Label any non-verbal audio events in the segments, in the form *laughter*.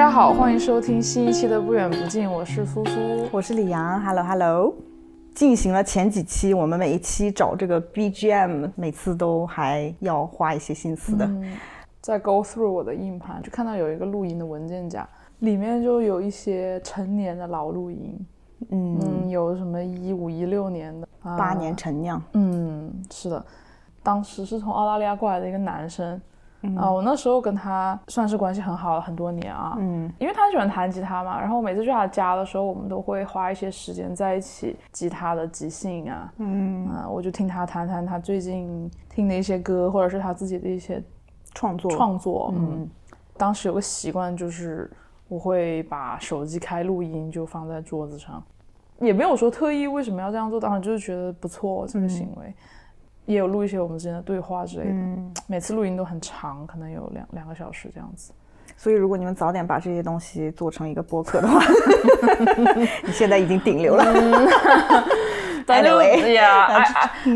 大家好，欢迎收听新一期的不远不近，我是苏苏，我是李阳，Hello Hello。进行了前几期，我们每一期找这个 BGM，每次都还要花一些心思的。在 Go through 我的硬盘，就看到有一个录音的文件夹，里面就有一些成年的老录音，嗯，有什么一五一六年的，八年陈酿，嗯，是的，当时是从澳大利亚过来的一个男生。啊，我那时候跟他算是关系很好了很多年啊，嗯，因为他喜欢弹吉他嘛，然后每次去他家的时候，我们都会花一些时间在一起，吉他的即兴啊，嗯。啊，我就听他弹弹他最近听的一些歌，或者是他自己的一些创作。创作，嗯，当时有个习惯就是我会把手机开录音就放在桌子上，也没有说特意为什么要这样做，当时就是觉得不错这个行为。也有录一些我们之间的对话之类的，每次录音都很长，可能有两两个小时这样子。所以如果你们早点把这些东西做成一个播客的话，*laughs* 你现在已经顶流了。*laughs* 但 *laughs* 就呀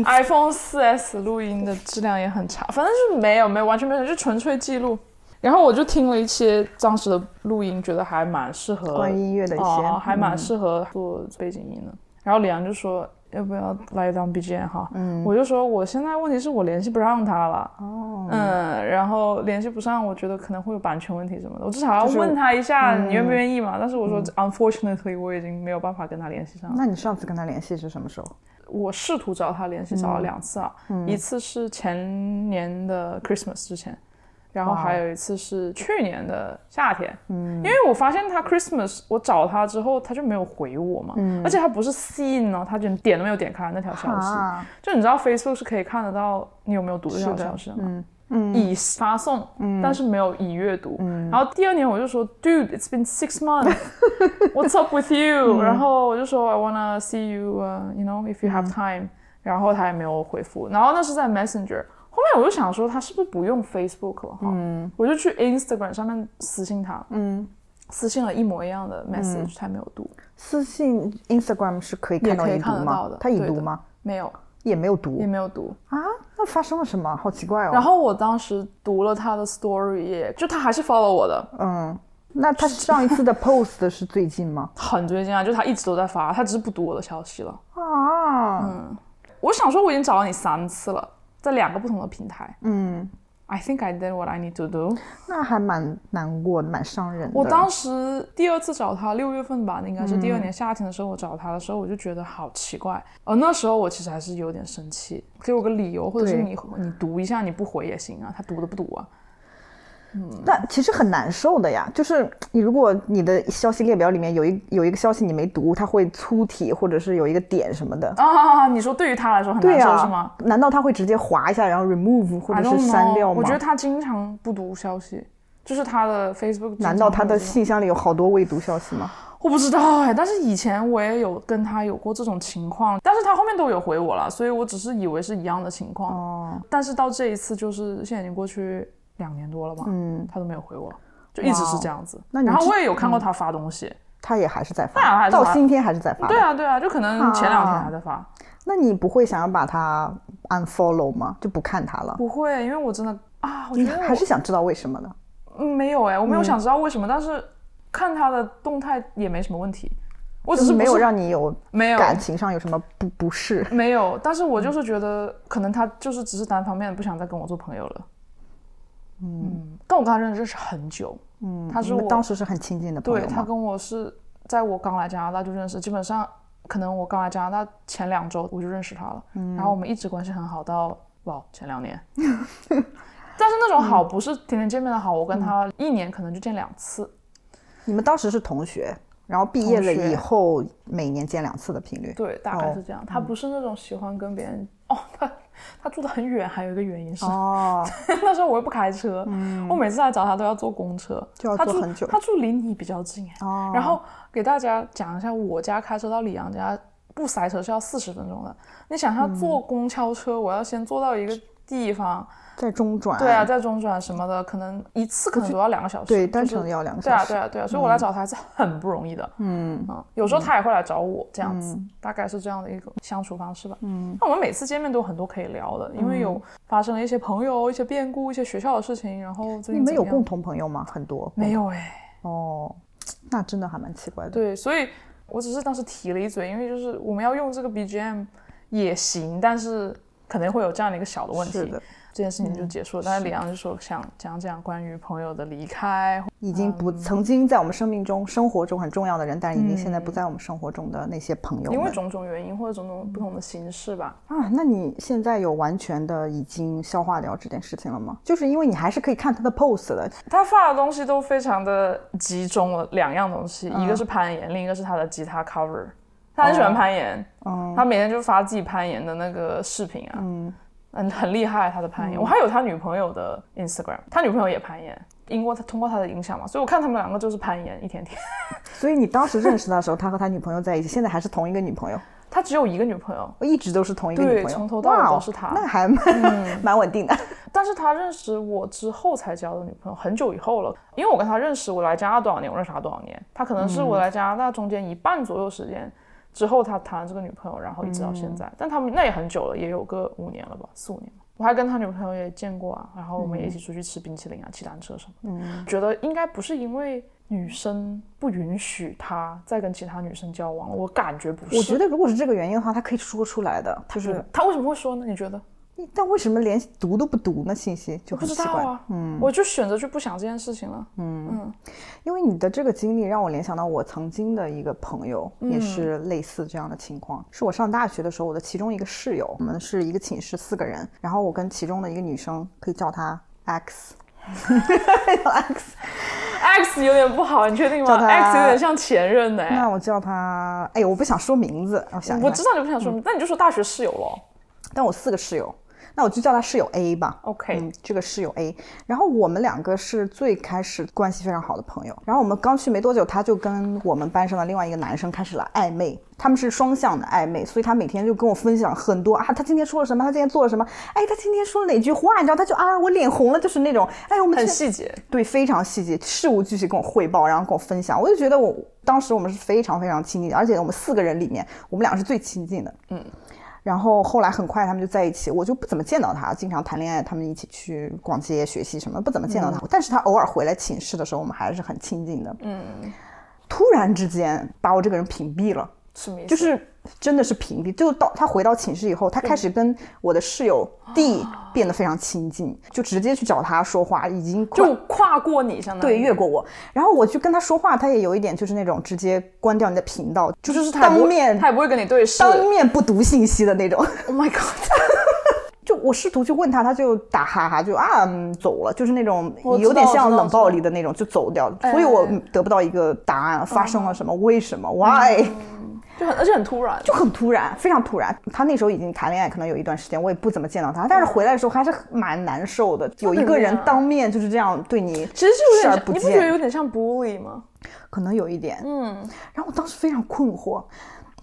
，iPhone 4S 录音的质量也很差，反正是没有没有完全没有，就纯粹记录。然后我就听了一些当时的录音，觉得还蛮适合关于音乐的一些，还蛮适合做背景音的。然后李阳就说。要不要来当 BGM 哈？嗯，我就说我现在问题是我联系不上他了。哦，嗯，然后联系不上，我觉得可能会有版权问题什么的。我至少要问他一下，你愿不愿意嘛？但是我说，unfortunately，我已经没有办法跟他联系上。那你上次跟他联系是什么时候？我试图找他联系，找了两次啊，一次是前年的 Christmas 之前。然后还有一次是去年的夏天，嗯，因为我发现他 Christmas，我找他之后他就没有回我嘛，嗯，而且他不是 seen 哦，他就点都没有点开那条消息，就你知道 Facebook 是可以看得到你有没有读这条消息的吗？嗯，已发送，嗯，但是没有已阅读，嗯，然后第二年我就说，Dude，it's been six months，what's *laughs* up with you？然后我就说，I wanna see you，you know if you have time，然后他也没有回复，然后那是在 Messenger。后面我就想说，他是不是不用 Facebook 了哈？嗯，我就去 Instagram 上面私信他，嗯，私信了一模一样的 message，他没有读。私信 Instagram 是可以看到已读吗？他已读吗？没有，也没有读，也没有读啊？那发生了什么？好奇怪哦。然后我当时读了他的 story，就他还是 follow 我的。嗯，那他上一次的 post 是最近吗？*laughs* 很最近啊，就他一直都在发，他只是不读我的消息了。啊，嗯，我想说我已经找了你三次了。在两个不同的平台，嗯，I think I did what I need to do，那还蛮难过，蛮伤人的。我当时第二次找他，六月份吧，应该是第二年夏天的时候，我找他的时候，我就觉得好奇怪。呃，那时候我其实还是有点生气，给我个理由，或者是你你读一下，你不回也行啊，他读的不读啊？但其实很难受的呀，就是你如果你的消息列表里面有一有一个消息你没读，它会粗体或者是有一个点什么的啊。你说对于他来说很难受是吗？难道他会直接划一下然后 remove 或者是删掉吗？我觉得他经常不读消息，就是他的 Facebook。难道他的信箱里有好多未读消息吗？我不知道哎，但是以前我也有跟他有过这种情况，但是他后面都有回我了，所以我只是以为是一样的情况。哦，但是到这一次就是现在已经过去。两年多了吧，嗯，他都没有回我，就一直是这样子。那然后我也有看过他发东西，他也还是在发，到今天还是在发。对啊，对啊，就可能前两天还在发。那你不会想要把他 unfollow 吗？就不看他了？不会，因为我真的啊，我觉得还是想知道为什么的？嗯，没有哎，我没有想知道为什么，但是看他的动态也没什么问题。我只是没有让你有没有感情上有什么不不适？没有，但是我就是觉得可能他就是只是单方面的不想再跟我做朋友了。嗯，但我跟他认识很久，嗯，他是我当时是很亲近的朋友。对他跟我是在我刚来加拿大就认识，基本上可能我刚来加拿大前两周我就认识他了，然后我们一直关系很好到哇前两年，*laughs* 但是那种好不是天天见面的好，我跟他一年可能就见两次。你们当时是同学，然后毕业了以后每年见两次的频率，对，大概是这样。他不是那种喜欢跟别人哦他。他住的很远，还有一个原因是，哦，*laughs* 那时候我又不开车，嗯，我每次来找他都要坐公车，就要坐很久。他住离你比较近，哦，然后给大家讲一下，我家开车到李阳家不塞车是要四十分钟的。你想他坐公交车，我要先坐到一个地方。在中转，对啊，在中转什么的，可能一次可能都要两个小时，对，单程要两个小时，对啊，对啊，对啊，所以我来找他还是很不容易的，嗯啊，有时候他也会来找我，这样子，大概是这样的一个相处方式吧，嗯，那我们每次见面都有很多可以聊的，因为有发生了一些朋友、一些变故、一些学校的事情，然后你们有共同朋友吗？很多？没有哎，哦，那真的还蛮奇怪的。对，所以我只是当时提了一嘴，因为就是我们要用这个 BGM 也行，但是可能会有这样的一个小的问题。是的。这件事情就结束了，但是李阳就说想讲讲关于朋友的离开，已经不曾经在我们生命中、生活中很重要的人，但是已经现在不在我们生活中的那些朋友，因为种种原因或者种种不同的形式吧。啊，那你现在有完全的已经消化掉这件事情了吗？就是因为你还是可以看他的 post 的，他发的东西都非常的集中了两样东西，一个是攀岩，另一个是他的吉他 cover，他很喜欢攀岩，他每天就发自己攀岩的那个视频啊。嗯。嗯，很厉害，他的攀岩。我还有他女朋友的 Instagram，他女朋友也攀岩，因为他通过他的影响嘛，所以我看他们两个就是攀岩，一天天。*laughs* 所以你当时认识他的时候，他和他女朋友在一起，现在还是同一个女朋友？他只有一个女朋友，一直都是同一个女朋友，从头到尾都是他，那还蛮 *laughs* 蛮稳定的。但是他认识我之后才交的女朋友，很久以后了。因为我跟他认识，我来加拿大多少年，我认识他多少年，他可能是我来加拿大中间一半左右时间。之后他谈了这个女朋友，然后一直到现在，但他们那也很久了，也有个五年了吧，四五年。我还跟他女朋友也见过啊，然后我们也一起出去吃冰淇淋啊，骑单车什么的。嗯，觉得应该不是因为女生不允许他再跟其他女生交往，我感觉不是。我觉得如果是这个原因的话，他可以说出来的，就是他为什么会说呢？你觉得？但为什么连读都不读呢？信息就很奇怪啊。嗯，我就选择就不想这件事情了。嗯嗯，因为你的这个经历让我联想到我曾经的一个朋友，也是类似这样的情况。是我上大学的时候，我的其中一个室友，我们是一个寝室四个人，然后我跟其中的一个女生可以叫她 X。*laughs* X X 有点不好，你确定吗？X 有点像前任的。那我叫他，哎，我不想说名字，我想我知道你不想说名字，那你就说大学室友喽。但我四个室友。那我就叫他室友 A 吧。OK，嗯，这个室友 A，然后我们两个是最开始关系非常好的朋友。然后我们刚去没多久，他就跟我们班上的另外一个男生开始了暧昧。他们是双向的暧昧，所以他每天就跟我分享很多啊，他今天说了什么，他今天做了什么，哎，他今天说了哪句话，你知道，他就啊，我脸红了，就是那种，哎，我们很细节，对，非常细节，事无巨细跟我汇报，然后跟我分享。我就觉得我当时我们是非常非常亲近，而且我们四个人里面，我们两个是最亲近的。嗯。然后后来很快他们就在一起，我就不怎么见到他，经常谈恋爱，他们一起去逛街、学习什么，不怎么见到他。但是他偶尔回来寝室的时候，我们还是很亲近的。嗯，突然之间把我这个人屏蔽了。什么意思？就是真的是屏蔽。就到他回到寝室以后，他开始跟我的室友 D 变得非常亲近，就直接去找他说话，已经就跨过你，相当于对越过我。然后我去跟他说话，他也有一点就是那种直接关掉你的频道，就是当面他也不会跟你对视，当面不读信息的那种。Oh my god！就我试图去问他，他就打哈哈，就啊走了，就是那种有点像冷暴力的那种，就走掉。所以我得不到一个答案，发生了什么？为什么？Why？就很而且很突然，就很突然，非常突然。他那时候已经谈恋爱，可能有一段时间，我也不怎么见到他。但是回来的时候还是蛮难受的，有一个人当面就是这样对你，其实就有点，你不觉得有点像 bully 吗？可能有一点，嗯。然后我当时非常困惑。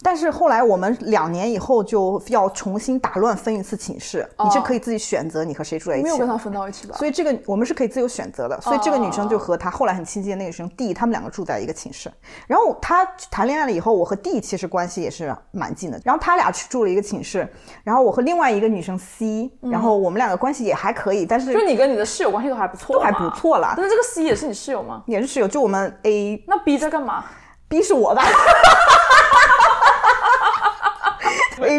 但是后来我们两年以后就要重新打乱分一次寝室，你是可以自己选择你和谁住在一起。没有跟他分到一起吧？所以这个我们是可以自由选择的。所以这个女生就和她后来很亲近的那个女生 D，他们两个住在一个寝室。然后她谈恋爱了以后，我和 D 其实关系也是蛮近的。然后他俩去住了一个寝室，然后我和另外一个女生 C，然后我们两个关系也还可以。但是就你跟你的室友关系都还不错，都还不错啦。但是这个 C 也是你室友吗？也是室友。就我们 A，那 B 在干嘛？B 是我吧？A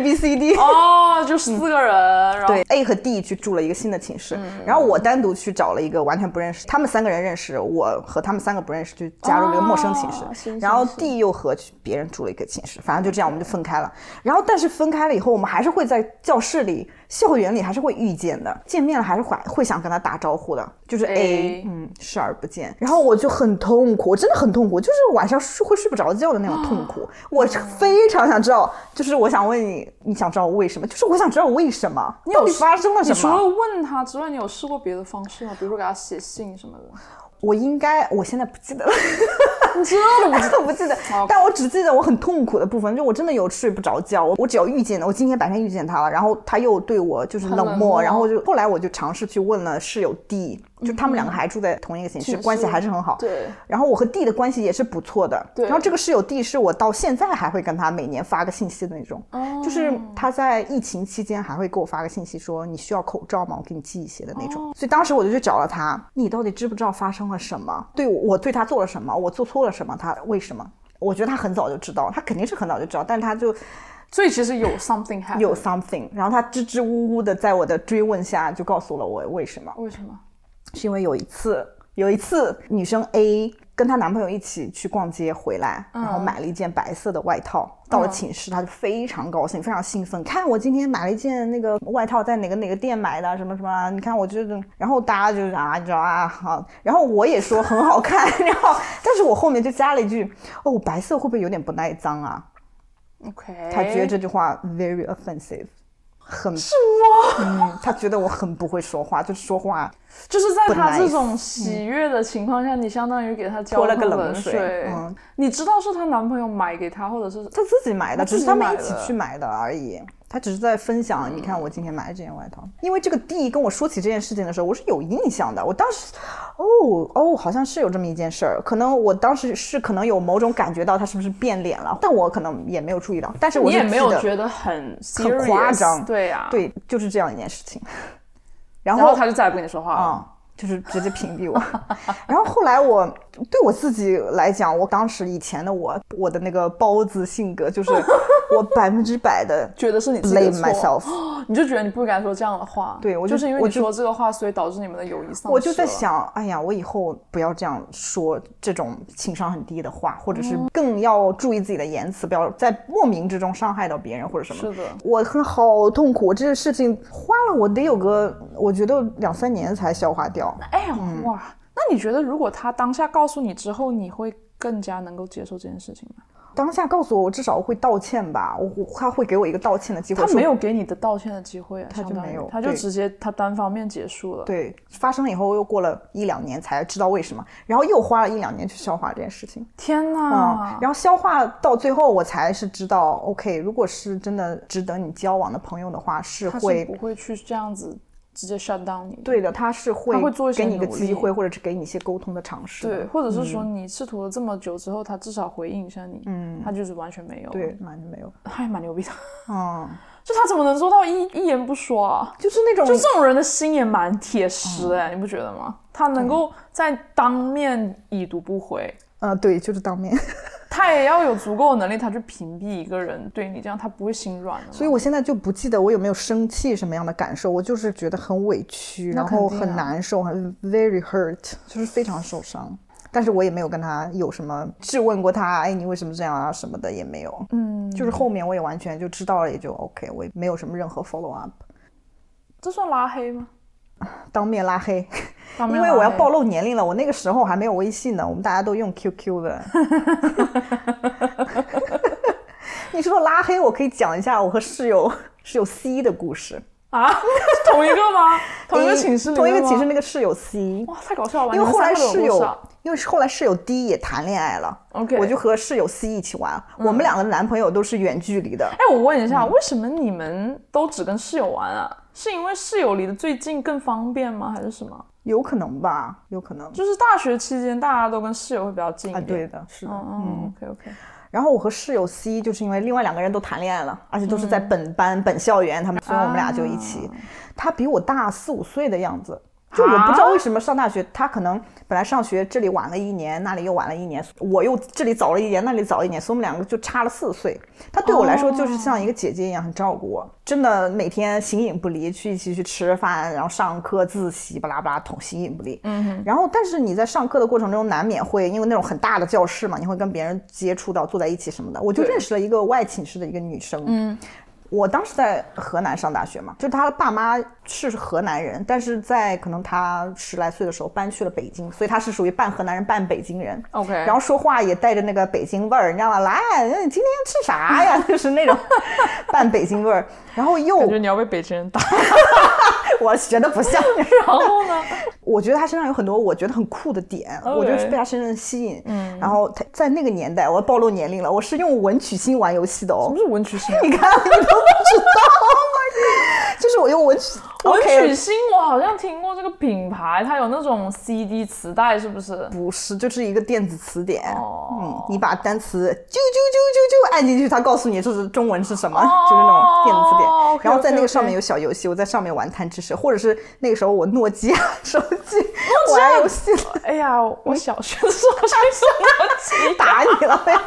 B C D 哦，就四个人，对 A 和 D 去住了一个新的寝室，然后我单独去找了一个完全不认识，他们三个人认识，我和他们三个不认识，就加入了一个陌生寝室，然后 D 又和别人住了一个寝室，反正就这样我们就分开了。然后但是分开了以后，我们还是会在教室里、校园里还是会遇见的，见面了还是会会想跟他打招呼的，就是 A，嗯，视而不见。然后我就很痛苦，我真的很痛苦，就是晚上睡会睡不着觉的那种痛苦。我非常想知道，就是我想问你。你想知道为什么？就是我想知道为什么，到底发生了什么？你除了问他之外，你有试过别的方式吗？比如说给他写信什么的。我应该，我现在不记得了，你知道的，我真的不记得。但我只记得我很痛苦的部分，就我真的有睡不着觉。我我只要遇见了，我今天白天遇见他了，然后他又对我就是冷漠，然后就后来我就尝试去问了室友 D，就他们两个还住在同一个寝室，关系还是很好。对，然后我和 D 的关系也是不错的。对然后这个室友 D 是我到现在还会跟他每年发个信息的那种，哦就是他在疫情期间还会给我发个信息说你需要口罩吗？我给你寄一些的那种。哦所以当时我就去找了他，你到底知不知道发生了什么？对我我对他做了什么？我做错了什么？他为什么？我觉得他很早就知道，他肯定是很早就知道，但他就所以其实有 something。有 something，然后他支支吾吾的在我的追问下就告诉了我为什么。为什么？是因为有一次，有一次女生 A 跟她男朋友一起去逛街回来，然后买了一件白色的外套，到了寝室，她就非常高兴，非常兴奋，看我今天买了一件那个外套，在哪个哪个店买的，什么什么，你看我觉得，然后大家就是啊，你知道啊，好，然后我也说很好看，*laughs* 然后但是我后面就加了一句，哦，白色会不会有点不耐脏啊？OK，他觉得这句话 very offensive，很是我？嗯，他觉得我很不会说话，就说话就是在不他这种喜悦的情况下，你相当于给他浇泼了个冷冷水嗯你知道是她男朋友买给她，或者是她自己买的，只是他们一起去买的而已。他只是在分享，你看我今天买的这件外套。因为这个 D 跟我说起这件事情的时候，我是有印象的。我当时，哦哦，好像是有这么一件事儿。可能我当时是可能有某种感觉到他是不是变脸了，但我可能也没有注意到。但是我你也没有觉得很 serious, 夸张对呀、对，就是这样一件事情。*laughs* 然然后后他就再也不跟你说话了。啊、就是直接屏蔽我。然后后来我对我自己来讲，我当时以前的我，我的那个包子性格，就是我 *laughs* 百分之百的觉得是你自己的 blame 错 myself。*gasps* 你就觉得你不该说这样的话，对我就就是因为你说这个话，所以导致你们的友谊丧失我就在，想，哎呀，我以后不要这样说这种情商很低的话，或者是更要注意自己的言辞，不要在莫名之中伤害到别人或者什么。是的我很好痛苦，这个事情花了我得有个，我觉得两三年才消化掉。哎呀、嗯哇，那你觉得如果他当下告诉你之后，你会更加能够接受这件事情吗？当下告诉我，我至少会道歉吧，我我他会给我一个道歉的机会。他没有给你的道歉的机会啊，他就没有他就直接他单方面结束了。对，发生了以后又过了一两年才知道为什么，然后又花了一两年去消化这件事情。天嗯哪！，然后消化到最后，我才是知道，OK，如果是真的值得你交往的朋友的话，是会不会去这样子直接 shut down 你。对的，他是会他会做一些给你一个机会，或者是给你一些沟通的尝试的。对，或者是说你试图了这么久之后，他至少回应一下你，嗯，他就是完全没有，对，，完全没有。还蛮牛逼的。*laughs* 嗯，就他怎么能做到一一言不说啊？就是那种就这种人的心也蛮铁实哎、你不觉得吗？他能够在当面已读不回，呃，对，就是当面。他也要有足够的能力，他去屏蔽一个人对你这样，他不会心软的。所以我现在就不记得我有没有生气什么样的感受，我就是觉得很委屈，然后很难受，很 very hurt，就是非常受伤。但是我也没有跟他有什么质问过他，哎，你为什么这样啊什么的也没有。嗯，就是后面我也完全就知道了，也就 OK，我也没有什么任何 follow up，这算拉黑吗？当面拉黑，*laughs* 因为我要暴露年龄了，我那个时候还没有微信呢，我们大家都用 QQ 的。*laughs* 你说拉黑，我可以讲一下我和室友室友 C 的故事。啊，同一个吗？同一个寝室里同一个寝室那个室友 C，哇，太搞笑了！因为后来室友因为后来室友 D 也谈恋爱了 OK 我就和室友 C 一起玩，我们两个男朋友都是远距离的。哎，我问一嗯下，为什么你们都只跟室友玩啊？是因为室友离得最近更方便吗？还是什么？有可能吧，有可能就是大学期间大家都跟室友会比较近一啊，点。对的，是的。嗯嗯，OK OK。然后我和室友 C 就是因为另外两个人都谈恋爱了，而且都是在本班、本校园，他们，所以我们俩就一起。他比我大四五岁的样子，就我不知道为什么上大学，他可能本来上学这里晚了一年，那里又晚了一年，我又这里早了一年，那里早一年，所以我们两个就差了四岁。他对我来说就是像一个姐姐一样，很照顾我，真的每天形影不离，去一起去吃饭，然后上课、自习，巴拉巴拉，同形影不离。嗯哼。然后，但是你在上课的过程中，难免会因为那种很大的教室嘛，你会跟别人接触到，坐在一起什么的。我就认识了一个外寝室的一个女生。嗯。我当时在河南上大学嘛，就他的爸妈是河南人，但是在可能他十来岁的时候搬去了北京，所以他是属于半河南人半北京人。OK 然后说话也带着那个北京味儿，你知道吗？来，你今天吃啥呀？*laughs* 就是那种半北京味儿，然后又感觉你要被北京人打。*laughs* 我学的不像。*laughs* 然后呢？我觉得他身上有很多我觉得很酷的点我就是被他身上吸引。嗯，然后他在那个年代，我要暴露年龄了，我是用文曲星玩游戏的哦什么。是文曲星啊？你看，你都不不知道。就是我用文曲，文曲星，我好像听过这个品牌，它有那种 CD 磁带，是不是？不是，就是一个电子词典。哦，嗯，你把单词啾啾啾啾啾按进去，它告诉你这是中文是什么，就是那种电子词典。然后在那个上面有小游戏，我在上面玩贪吃蛇，或者是那个时候我诺基亚 *laughs* 手机玩游戏。哎呀，我小学的时候就 *laughs* 诺基亚打你了呀。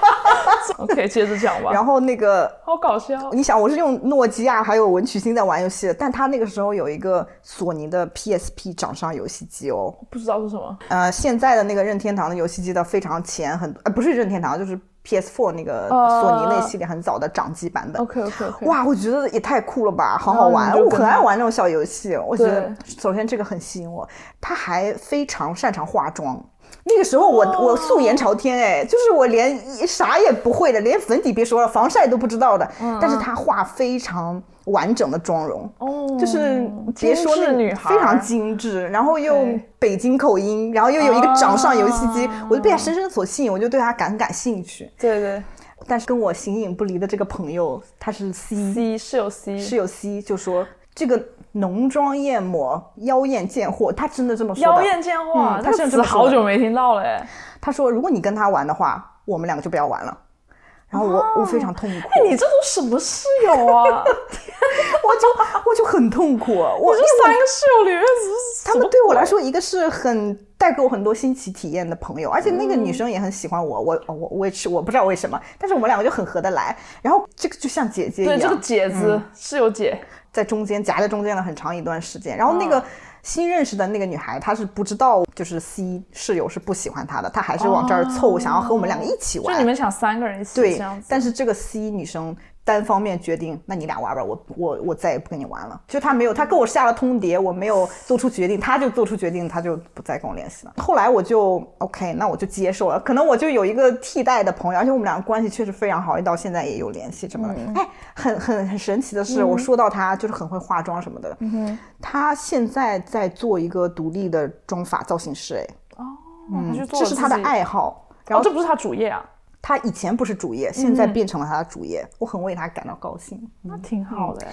*laughs* OK，接着讲吧。然后那个好搞笑，你想我是用诺基亚还有文曲星在玩游戏，但他那个时候有一个索尼的 PSP 掌上游戏机哦，不知道是什么。呃，现在的那个任天堂的游戏机的非常前，很呃不是任天堂，就是 PS4 那个索尼那系列很早的掌机版本。OK OK OK。哇，我觉得也太酷了吧，好好玩，我很爱玩那种小游戏。我觉得首先这个很吸引我，他还非常擅长化妆。那个时候我我素颜朝天哎，就是我连啥也不会的，连粉底别说了，防晒都不知道的。嗯。但是他画非常完整的妆容，哦，就是别说那女孩非常精致，然后又北京口音，然后又有一个掌上游戏机，我就被她深深所吸引，我就对她感感兴趣。对对。但是跟我形影不离的这个朋友，他是 C，C 室友 C，室友 C 就说这个。浓妆艳抹，妖艳贱货，他真的这么说妖艳贱货，他甚至好久没听到了哎。他说，如果你跟他玩的话，我们两个就不要玩了。然后我我非常痛苦。哎，你这都什么室友啊？*laughs* 我就我就很痛苦。我这三个室友里面，他们对我来说，一个是很带给我很多新奇体验的朋友，而且那个女生也很喜欢我。我我我也是，我不知道为什么，但是我们两个就很合得来。然后这个就像姐姐一样，对这个姐子室友姐。在中间夹在中间了很长一段时间，然后那个新认识的那个女孩，她是不知道，就是 C 室友是不喜欢她的，她还是往这儿凑，想要和我们两个一起玩。就你们想三个人一起对，但是这个 C 女生。单方面决定，那你俩玩吧，我我我再也不跟你玩了。就他没有，他跟我下了通牒，我没有做出决定，他就做出决定，他就不再跟我联系了。后来我就 OK，那我就接受了。可能我就有一个替代的朋友，而且我们俩关系确实非常好，到现在也有联系什么的。哎，很很很神奇的是，我说到他就是很会化妆什么的。嗯他现在在做一个独立的妆发造型师。哎，哦，嗯，这是他的爱好。然后这不是他主业啊。他以前不是主业，现在变成了他的主业，我很为他感到高兴。那挺好的。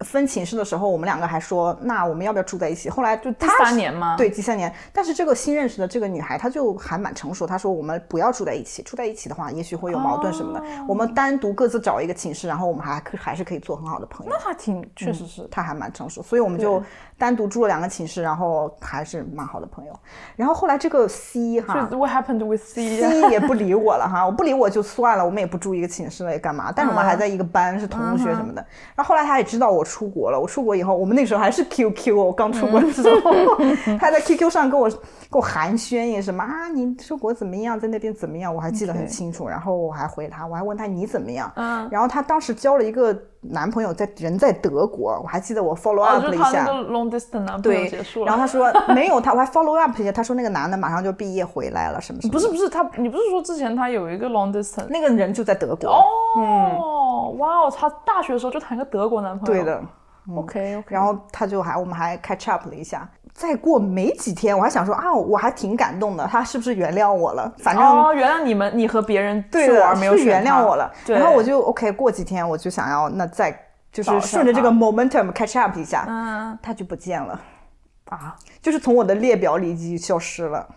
分寝室的时候，我们两个还说，那我们要不要住在一起？后来就第三年吗？对，第三年。但是这个新认识的这个女孩，她就还蛮成熟。她说，我们不要住在一起，住在一起的话，也许会有矛盾什么的。我们单独各自找一个寝室，然后我们还可还是可以做很好的朋友。那还挺，确实是，她还蛮成熟，所以我们就。单独住了两个寝室，然后还是蛮好的朋友。然后后来这个 C 哈，What happened with C？C 也不理我了哈，我不理我就算了，我们也不住一个寝室了，也干嘛？但是我们还在一个班，是同学什么的。然后后来她也知道我出国了，我出国以后，我们那时候还是 QQ，我刚出国的时候，*laughs* 他在 QQ 上跟我跟我寒暄也什么啊，你出国怎么样，在那边怎么样？我还记得很清楚。然后我还回他，我还问他你怎么样？嗯。然后他当时交了一个。男朋友在人在德国，我还记得我 follow up 了一下。long distance 男朋友结束了。然后他说没有他，我还 follow up 一下，他说那个男的马上就毕业回来了，什么什么。不是不是他，你不是说之前他有一个 long distance，那个人就在德国。哦，哇哦，他大学的时候就谈个德国男朋友。对的。OK OK。然后他就还我们还 catch up 了一下。再过没几天，我还想说啊，我还挺感动的，他是不是原谅我了？反正哦，原谅你们，你和别人对玩没有原谅我了。然后我就 OK，过几天我就想要那再。就是顺着这个 momentum catch up 一下，嗯，他就不见了，啊，就是从我的列表里已经消失了，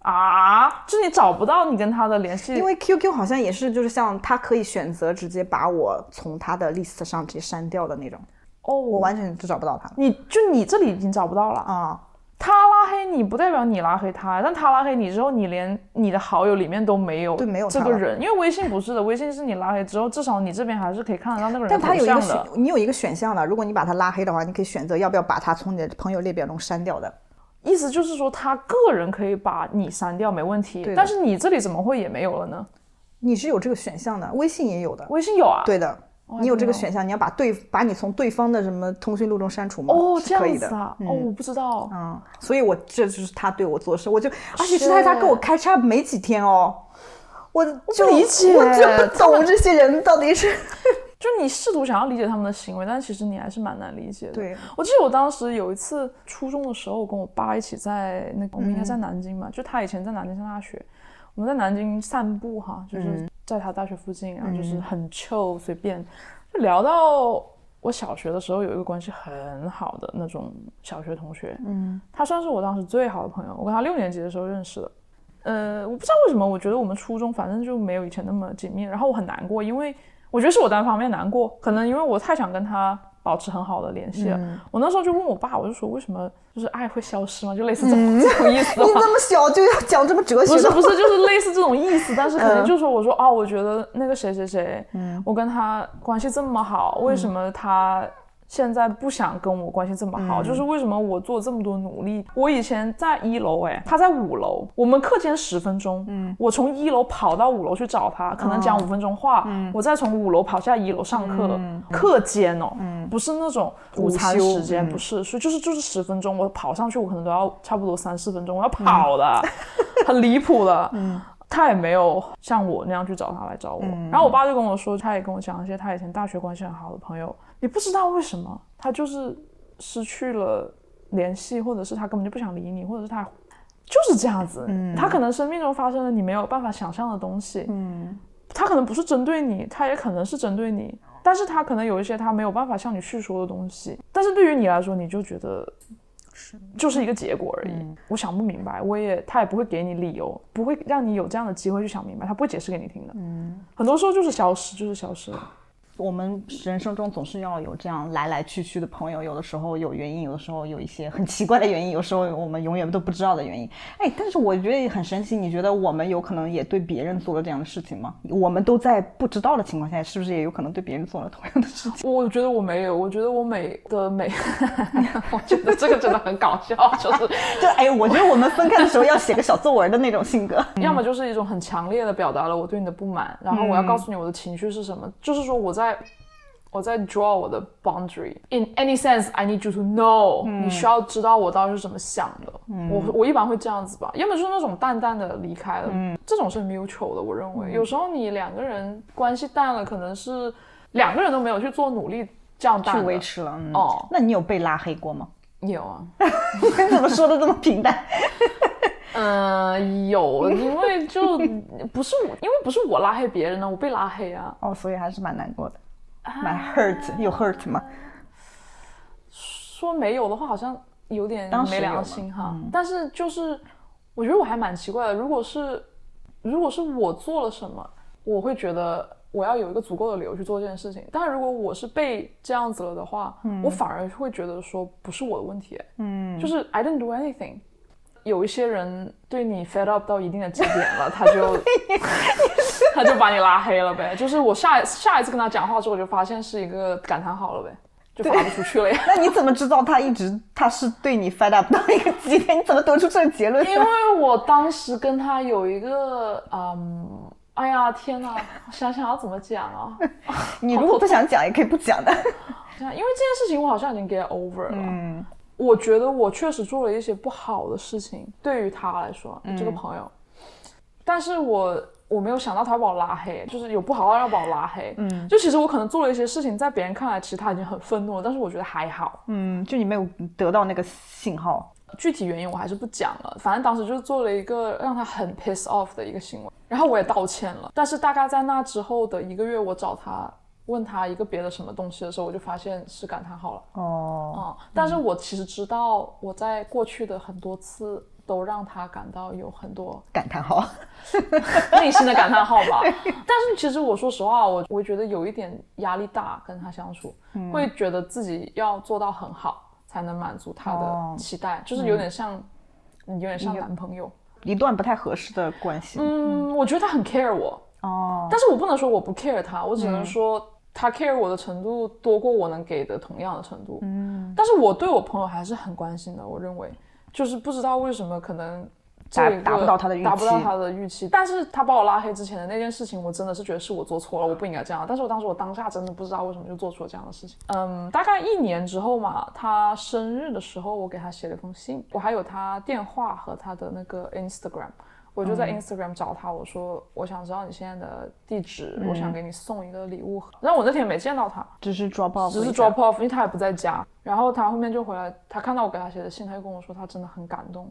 啊，就你找不到你跟他的联系，因为 QQ 好像也是，就是像他可以选择直接把我从他的 list 上直接删掉的那种，哦，我完全就找不到他，你就你这里已经找不到了。啊。他拉黑你不代表你拉黑他，但他拉黑你之后，你连你的好友里面都没有，对，没有这个人，因为微信不是的，微信是你拉黑之后，至少你这边还是可以看得到那个人。但他有一个选，你有一个选项的，如果你把他拉黑的话，你可以选择要不要把他从你的朋友列表中删掉的。意思就是说，他个人可以把你删掉，没问题。但是你这里怎么会也没有了呢？你是有这个选项的，微信也有的。微信有啊？对的。你有这个选项，你要把对把你从对方的什么通讯录中删除吗？哦，这样子啊，哦，我不知道，嗯，所以我这就是他对我做事，我就而且是他他跟我开叉没几天哦，我就理解，我就不懂这些人到底是，就你试图想要理解他们的行为，但其实你还是蛮难理解的。对，我记得我当时有一次初中的时候，我跟我爸一起在那个，我们应该在南京嘛，就他以前在南京上大学，我们在南京散步哈，就是在他大学附近，然后就是很 chill 随便。就聊到我小学的时候有一个关系很好的那种小学同学，嗯，他算是我当时最好的朋友。我跟他六年级的时候认识的，呃，我不知道为什么，我觉得我们初中反正就没有以前那么紧密。然后我很难过，因为我觉得是我单方面难过，可能因为我太想跟他。保持很好的联系了。我那时候就问我爸，我就说为什么就是爱会消失吗？就类似这种这种意思。*laughs* 你那么小就要讲这么哲学？不是不是，就是类似这种意思。但是肯定就是说，我说啊，我觉得那个谁谁谁，我跟他关系这么好，为什么他？现在不想跟我关系这么好，就是为什么我做这么多努力？我以前在一楼，哎，他在五楼，我们课间十分钟，嗯，我从一楼跑到五楼去找他，可能讲五分钟话，嗯，我再从五楼跑下一楼上课，嗯。课间哦，嗯，不是那种午餐时间，不是，所以就是就是十分钟，我跑上去，我可能都要差不多三四分钟，我要跑的，很离谱的，嗯，他也没有像我那样去找他来找我，然后我爸就跟我说，他也跟我讲一些他以前大学关系很好的朋友。你不知道为什么他就是失去了联系，或者是他根本就不想理你，或者是他就是这样子。嗯，他可能生命中发生了你没有办法想象的东西。嗯，他可能不是针对你，他也可能是针对你，但是他可能有一些他没有办法向你叙说的东西。但是对于你来说，你就觉得是就是一个结果而已。我想不明白，我也他也不会给你理由，不会让你有这样的机会去想明白，他不会解释给你听的。嗯，很多时候就是消失，就是消失了。我们人生中总是要有这样来来去去的朋友，有的时候有原因，有的时候有一些很奇怪的原因，有时候我们永远都不知道的原因。哎，但是我觉得很神奇，你觉得我们有可能也对别人做了这样的事情吗？我们都在不知道的情况下，是不是也有可能对别人做了同样的事情？*laughs* 我觉得我没有，我觉得我每的美，我觉得这个真的很搞笑，*laughs* 就是就哎，我觉得我们分开的时候要写个小作文的那种性格，*laughs* 要么就是一种很强烈的表达了我对你的不满，然后我要告诉你我的情绪是什么，就是说我在。我在 draw 我的 boundary。In any sense, I need you to know。你需要知道我到底是怎么想的。我我一般会这样子吧，要么就是那种淡淡的离开了。嗯，这种是 mutual 的。我认为有时候你两个人关系淡了，可能是两个人都没有去做努力，这样去维持了。哦，那你有被拉黑过吗？有啊。你 *laughs* 怎么说的这么平淡？嗯，有，因为就 *laughs* 不是我，因为不是我拉黑别人呢，我被拉黑啊。哦，所以还是蛮难过的。蛮 hurt，有 hurt 吗？说没有的话，好像有点没良心哈。但是就是，我觉得我还蛮奇怪的。如果是，如果是我做了什么，我会觉得我要有一个足够的理由去做这件事情。但是如果我是被这样子了的话，我反而会觉得说不是我的问题。嗯，就是 I didn't do anything。有一些人对你 fed up 到一定的极点了，*laughs* 他就他就把你拉黑了呗。就是我下下一次跟他讲话之后，我就发现是一个感叹号了呗，就发不出去了呀。*laughs* 那你怎么知道他一直他是对你 fed up 到一个极点？你怎么得出这个结论？因为我当时跟他有一个嗯，哎呀天哪，想想要怎么讲啊？*laughs* 你如果不想讲，也可以不讲的。因为这件事情我好像已经 get over 了。嗯。我觉得我确实做了一些不好的事情，对于他来说，这个朋友，但是我我没有想到他把我拉黑，就是有不好要把我拉黑。嗯，就其实我可能做了一些事情，在别人看来，其实他已经很愤怒了，但是我觉得还好。嗯，就你没有得到那个信号，具体原因我还是不讲了。反正当时就是做了一个让他很 piss off 的一个行为，然后我也道歉了。但是大概在那之后的一个月，我找他。问他一个别的什么东西的时候，我就发现是感叹号了。哦，嗯，但是我其实知道，我在过去的很多次都让他感到有很多感叹号，*laughs* 内心的感叹号吧。但是其实我说实话，我我觉得有一点压力大，跟他相处，会觉得自己要做到很好，才能满足他的期待，就是有点像，有点像男朋友，一段不太合适的关系。嗯，我觉得他很 care 我。哦，但是我不能说我不 care 他，我只能说。他 care 我的程度多过我能给的同样的程度，嗯，但是我对我朋友还是很关心的。我认为，就是不知道为什么可能达达不到他的预期，达不到他的预期。但是他把我拉黑之前的那件事情，我真的是觉得是我做错了，我不应该这样。但是我当时我当下真的不知道为什么就做出了这样的事情。嗯，大概一年之后嘛，他生日的时候，我给他写了一封信，我还有他电话和他的那个 Instagram。我就在 Instagram 找他，我说我想知道你现在的地址，我想给你送一个礼物。但我那天没见到他，只是 drop off，只是 drop off，因为他也不在家。然后他后面就回来，他看到我给他写的信，他就跟我说他真的很感动，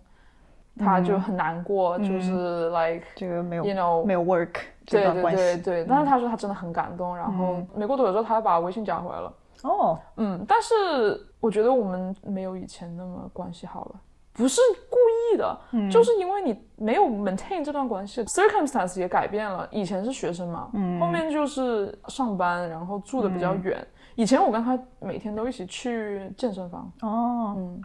他就很难过，就是 like 这个没有，you know 没有 work 对对对对。但是他说他真的很感动，然后没过多久之后，他又把微信加回来了。哦，嗯，但是我觉得我们没有以前那么关系好了，不是故意的，就是因为你没有 maintain 这段关系，circumstance 也改变了。以前是学生嘛，嗯，后面就是上班，然后住的比较远。以前我跟他每天都一起去健身房，哦，嗯，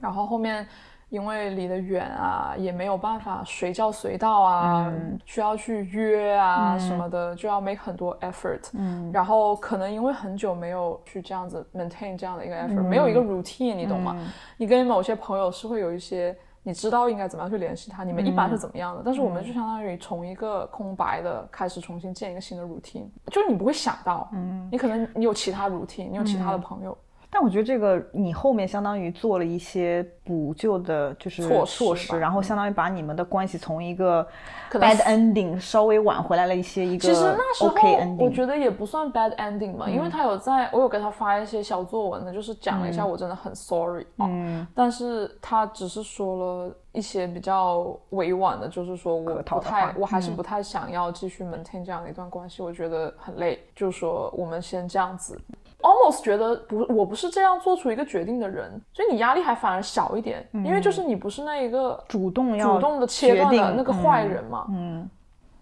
然后后面。因为离得远啊，也没有办法随叫随到啊，需要去约啊什么的，就要 make 很多 effort。嗯，然后可能因为很久没有去这样子 maintain 这样的一个 effort，没有一个 routine，你懂吗？你跟某些朋友是会有一些，你知道应该怎么样去联系他，你们一般是怎么样的？但是我们就相当于从一个空白的开始重新建一个新的 routine，就是你不会想到，嗯，你可能你有其他 routine，你有其他的朋友。但我觉得这个你后面相当于做了一些补救的，就是措施，然后相当于把你们的关系从一个 bad ending 稍微挽回来了一些。一个其实那时候我觉得也不算 bad ending 嘛，因为他有在我有给他发一些小作文的，就是讲了一下我真的很 sorry 啊，但是他只是说了一些比较委婉的，就是说我不太，我还是不太想要继续 maintain 这样的一段关系，我觉得很累，就是说我们先这样子。Almost 觉得不，我不是这样做出一个决定的人，所以你压力还反而小一点，因为就是你不是那一个主动要主动的切断的那个坏人嘛。嗯，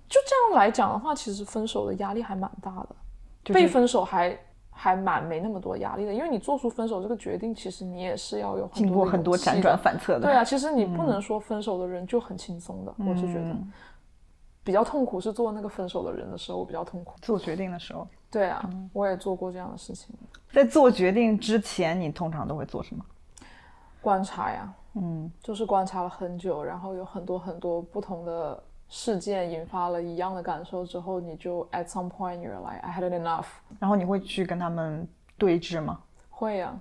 就这样来讲的话，其实分手的压力还蛮大的，被分手还还蛮没那么多压力的，因为你做出分手这个决定，其实你也是要有经过很多辗转反侧的。对啊，其实你不能说分手的人就很轻松的，我是觉得。比较痛苦是做那个分手的人的时候比较痛苦，做决定的时候。对啊，我也做过这样的事情。在做决定之前，你通常都会做什么？观察呀，嗯，就是观察了很久，然后有很多很多不同的事件引发了一样的感受之后，你就 at some point you're like I had enough。然后你会去跟他们对峙吗？会呀。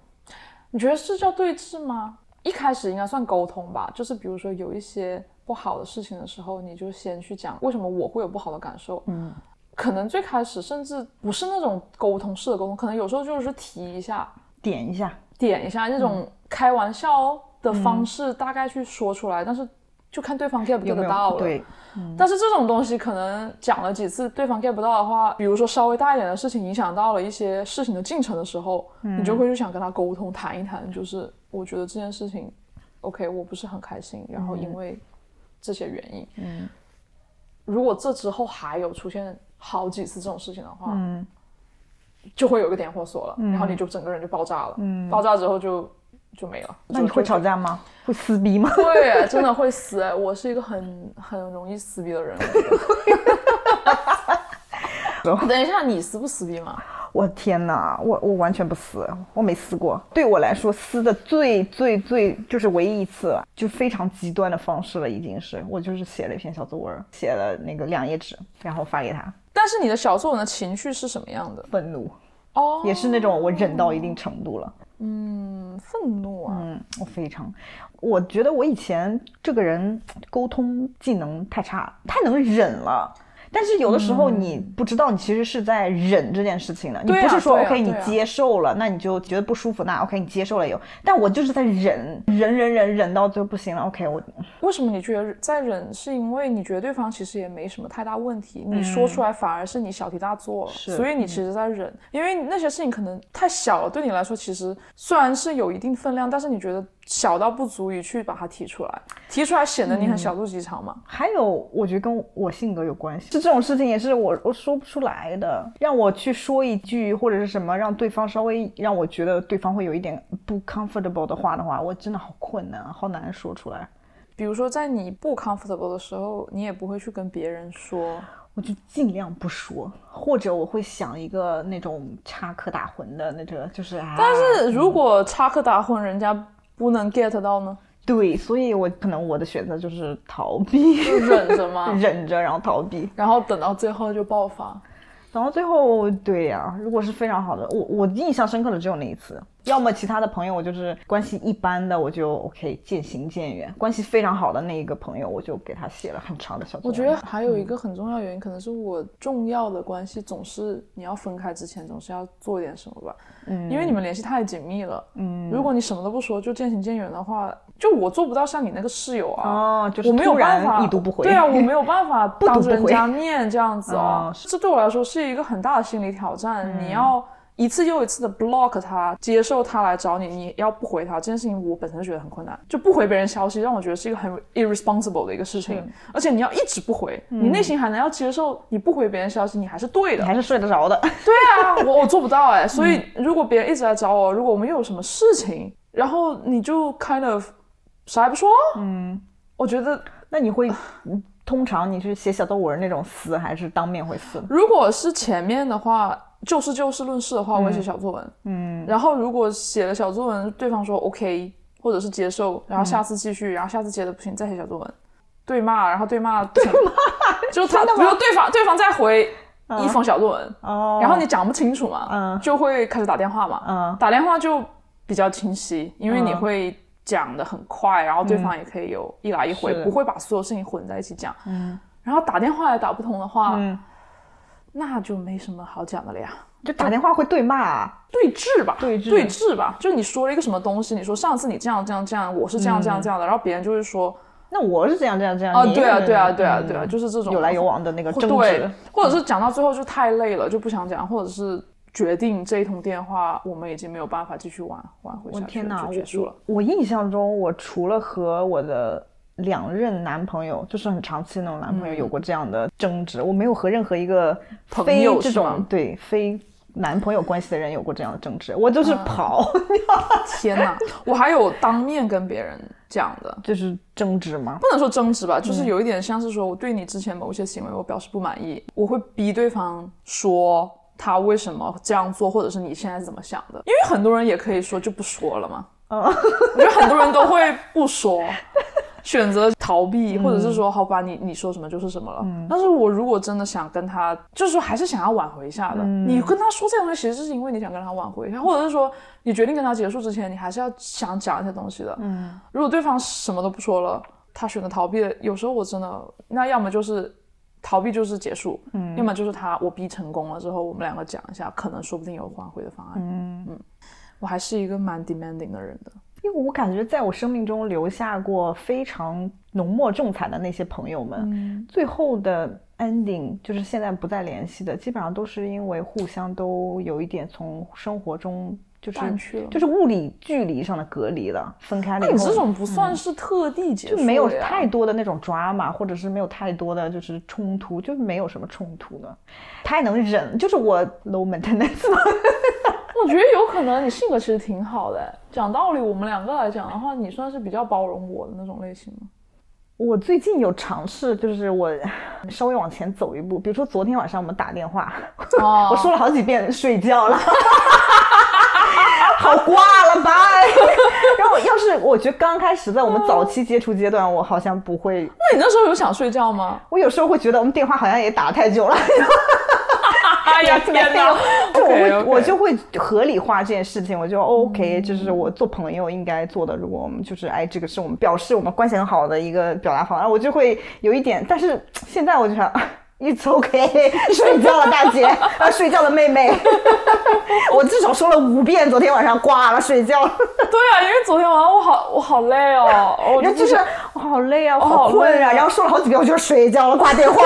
你觉得是叫对峙吗？一开始应该算沟通吧，就是比如说有一些不好的事情的时候，你就先去讲为什么我会有不好的感受，嗯。可能最开始甚至不是那种沟通式的沟通，可能有时候就是提一下、点一下、点一下那种开玩笑的方式，大概去说出来。但是就看对方 get 不 get 到了。对，但是这种东西可能讲了几次，对方 get 不到的话，比如说稍微大一点的事情影响到了一些事情的进程的时候，你就会去想跟他沟通谈一谈，就是我觉得这件事情，OK，我不是很开心，然后因为这些原因，嗯，如果这之后还有出现。好几次这种事情的话，嗯，就会有个点火锁了，然后你就整个人就爆炸了，嗯，爆炸之后就就没了。那你会吵架吗？会撕逼吗？会，真的会撕。我是一个很很容易撕逼的人。*laughs* 等一下，你撕不撕逼吗？我天哪，我我完全不撕，我没撕过。对我来说，撕的最最最就是唯一一次，就非常极端的方式了，已经是我就是写了一篇小作文，写了那个两页纸，然后发给他。但是你的小作文的情绪是什么样的？愤怒哦，也是那种我忍到一定程度了。嗯，愤怒啊，嗯，我非常，我觉得我以前这个人沟通技能太差，太能忍了。但是有的时候你不知道，你其实是在忍这件事情的。你不是说 OK，你接受了，那你就觉得不舒服，那 OK，你接受了有。但我就是在忍，忍忍忍忍到最后不行了。OK，我为什么你觉得在忍？是因为你觉得对方其实也没什么太大问题，你说出来反而是你小题大做了，所以你其实在忍。因为那些事情可能太小了，对你来说其实虽然是有一定分量，但是你觉得。小到不足以去把它提出来，提出来显得你很小肚鸡肠嘛。还有，我觉得跟我性格有关系，就这种事情也是我我说不出来的，让我去说一句或者是什么，让对方稍微让我觉得对方会有一点不 comfortable 的话的话，我真的好困难，好难说出来。比如说，在你不 comfortable 的时候，你也不会去跟别人说，我就尽量不说，或者我会想一个那种插科打诨的那个，就是。但是如果插科打诨，人家。不能 get 到呢？对，所以我可能我的选择就是逃避，忍着吗？*laughs* 忍着，然后逃避，然后等到最后就爆发。等到最后，对呀，如果是非常好的，我我印象深刻的只有那一次。要么其他的朋友，我就是关系一般的，我就 OK 渐行渐远。关系非常好的那一个朋友，我就给他写了很长的小。我觉得还有一个很重要原因，可能是我重要的关系总是你要分开之前总是要做一点什么吧。嗯，因为你们联系太紧密了。嗯，如果你什么都不说就渐行渐远的话，就我做不到像你那个室友啊。哦，就是我没有办法已读不回。对啊，我没有办法 *laughs* 当着人家面这样子哦。*laughs* 这对我来说是一个很大的心理挑战。你要。一次又一次的 block 他，接受他来找你，你要不回他这件事情，我本身就觉得很困难。就不回别人消息，让我觉得是一个很 irresponsible 的一个事情。而且你要一直不回，你内心还能要接受你不回别人消息，你还是对的，你还是睡得着的。对啊，我我做不到哎。*laughs* 所以如果别人一直来找我，如果我们又有什么事情，然后你就 kind of 啥也不说，嗯，我觉得那你会。通常你是写小作文那种撕，还是当面会撕？如果是前面的话，就事就事论事的话，我会写小作文。嗯，然后如果写了小作文，对方说 OK，或者是接受，然后下次继续，然后下次接的不行，再写小作文，对骂，然后对骂，*laughs* 对骂，*laughs* 就他，比如对方对方再回一封小作文，哦，然后你讲不清楚嘛，嗯，就会开始打电话嘛，嗯，打电话就比较清晰，因为你会。讲的很快，然后对方也可以有一来一回，不会把所有事情混在一起讲。嗯，然后打电话也打不通的话，那就没什么好讲的了呀。就打电话会对骂、对峙吧？对峙，对峙吧。就你说了一个什么东西，你说上次你这样这样这样，我是这样这样这样的，然后别人就会说，那我是这样这样这样。啊，对啊，对啊，对啊，对啊，就是这种有来有往的那个争执，或者是讲到最后就太累了，就不想讲，或者是。决定这一通电话，我们已经没有办法继续挽挽回下去，就结束了。我印象中，我除了和我的两任男朋友，就是很长期那种男朋友，有过这样的争执，我没有和任何一个非这种对非男朋友关系的人有过这样的争执。我就是跑。*laughs* 天哪！我还有当面跟别人讲的，就是争执吗？不能说争执吧，就是有一点像是说我对你之前某些行为我表示不满意，我会逼对方说。他为什么这样做，或者是你现在是怎么想的？因为很多人也可以说就不说了嘛。嗯，*laughs* 我觉得很多人都会不说，选择逃避，或者是说好吧，你你说什么就是什么了。嗯，但是我如果真的想跟他，就是说还是想要挽回一下的。你跟他说这东西，其实是因为你想跟他挽回一下，或者是说你决定跟他结束之前，你还是要想讲一些东西的。嗯，如果对方什么都不说了，他选择逃避，有时候我真的那要么就是。逃避就是结束，嗯，要么就是他我逼成功了之后，我们两个讲一下，可能说不定有挽回的方案。嗯嗯，我还是一个蛮 demanding 的人的，因为我感觉在我生命中留下过非常浓墨重彩的那些朋友们，最后的 ending 就是现在不再联系的，基本上都是因为互相都有一点从生活中。就是就是物理距离上的隔离了，分开了。那你这种不算是特地结束，就没有太多的那种抓嘛，或者是没有太多的就是冲突，就没有什么冲突的，太能忍。就是我 low maintenance。我觉得有可能你性格其实挺好的。讲道理，我们两个来讲的话，你算是比较包容我的那种类型吗？我最近有尝试，就是我稍微往前走一步，比如说昨天晚上我们打电话，*laughs* 我说了好几遍睡觉了。*laughs* 好挂了吧？然后要是我觉得刚开始在我们早期接触阶段，我好像不会。那你那时候有想睡觉吗？我有时候会觉得我们电话好像也打太久了。*laughs* 哎呀天哪！就 *laughs* 我会我就会合理化这件事情，我就 OK，就是我做朋友应该做的。如果我们就是哎，这个是我们表示我们关系很好的一个表达方式，我就会有一点。但是现在我就想。*laughs* It's OK，睡觉了，大姐，啊，*laughs* 睡觉了妹妹，我至少说了五遍，昨天晚上挂了睡觉。对啊，因为昨天晚上我好，我好累哦，我就是我好累啊，我好困啊，然后说了好几遍，我就睡觉了，挂电话。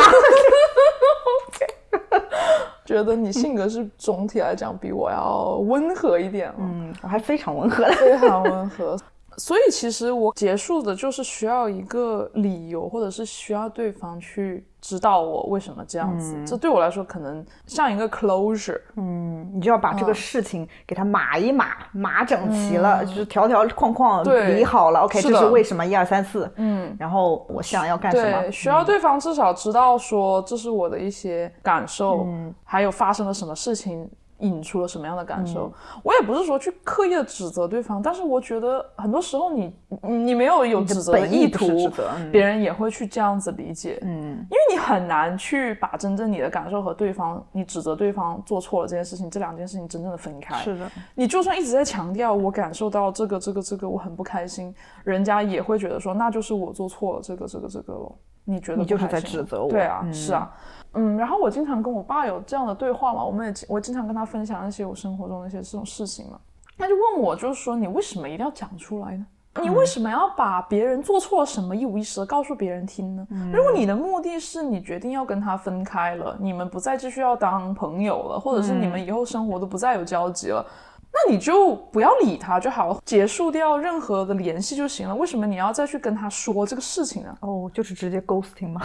觉得你性格是总体来讲比我要温和一点嗯，我还非常温和，非常温和。*laughs* 所以其实我结束的就是需要一个理由，或者是需要对方去知道我为什么这样子。这对我来说可能像一个 closure。嗯，你就要把这个事情给它码一码，码整齐了，就是条条框框理好了。OK，这是为什么？一二三四。嗯，然后我想要干什么？需要对方至少知道说这是我的一些感受，还有发生了什么事情。引出了什么样的感受？我也不是说去刻意的指责对方，但是我觉得很多时候你你没有有指责的意图，别人也会去这样子理解。嗯，因为你很难去把真正你的感受和对方你指责对方做错了这件事情，这两件事情真正的分开。是的，你就算一直在强调我感受到这个这个这个我很不开心，人家也会觉得说那就是我做错了这个这个这个了。你觉得你就是在指责我？对啊，是啊。嗯，然后我经常跟我爸有这样的对话嘛，我们也我经常跟他分享一些我生活中的一些这种事情嘛，他就问我，就是说你为什么一定要讲出来呢？你为什么要把别人做错了什么一五一十的告诉别人听呢？如果你的目的是你决定要跟他分开了，你们不再继续要当朋友了，或者是你们以后生活都不再有交集了，那你就不要理他就好，结束掉任何的联系就行了。为什么你要再去跟他说这个事情呢？哦，就是直接 ghosting 吗？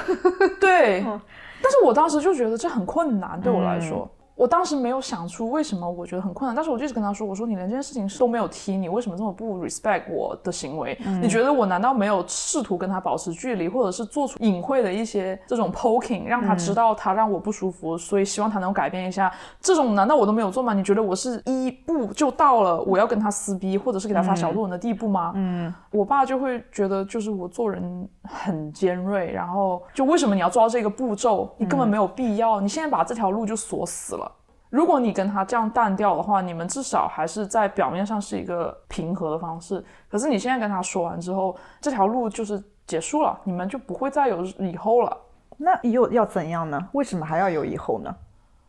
对，*laughs* 但是我当时就觉得这很困难，对我来说。我当时没有想出为什么我觉得很困难，但是我就一直跟他说：“我说你连这件事情都没有提，你为什么这么不 respect 我的行为？你觉得我难道没有试图跟他保持距离，或者是做出隐晦的一些这种 poking，让他知道他让我不舒服，所以希望他能改变一下？这种难道我都没有做吗？你觉得我是一步就到了我要跟他撕逼，或者是给他发小作文的地步吗？嗯，我爸就会觉得就是我做人很尖锐，然后就为什么你要做到这个步骤？你根本没有必要，你现在把这条路就锁死了。”如果你跟他这样淡掉的话，你们至少还是在表面上是一个平和的方式。可是你现在跟他说完之后，这条路就是结束了，你们就不会再有以后了。那又要怎样呢？为什么还要有以后呢？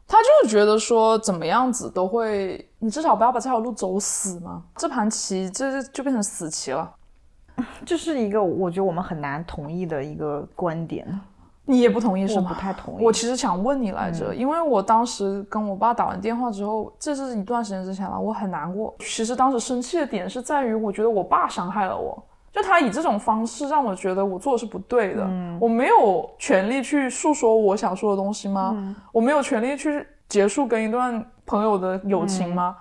他就是觉得说怎么样子都会，你至少不要把这条路走死嘛。这盘棋这就变成死棋了。*laughs* 这是一个我觉得我们很难同意的一个观点。你也不同意是吗？不太同意。我其实想问你来着，因为我当时跟我爸打完电话之后，这是一段时间之前了，我很难过。其实当时生气的点是在于，我觉得我爸伤害了我，就他以这种方式让我觉得我做的是不对的。我没有权利去诉说我想说的东西吗？我没有权利去结束跟一段朋友的友情吗？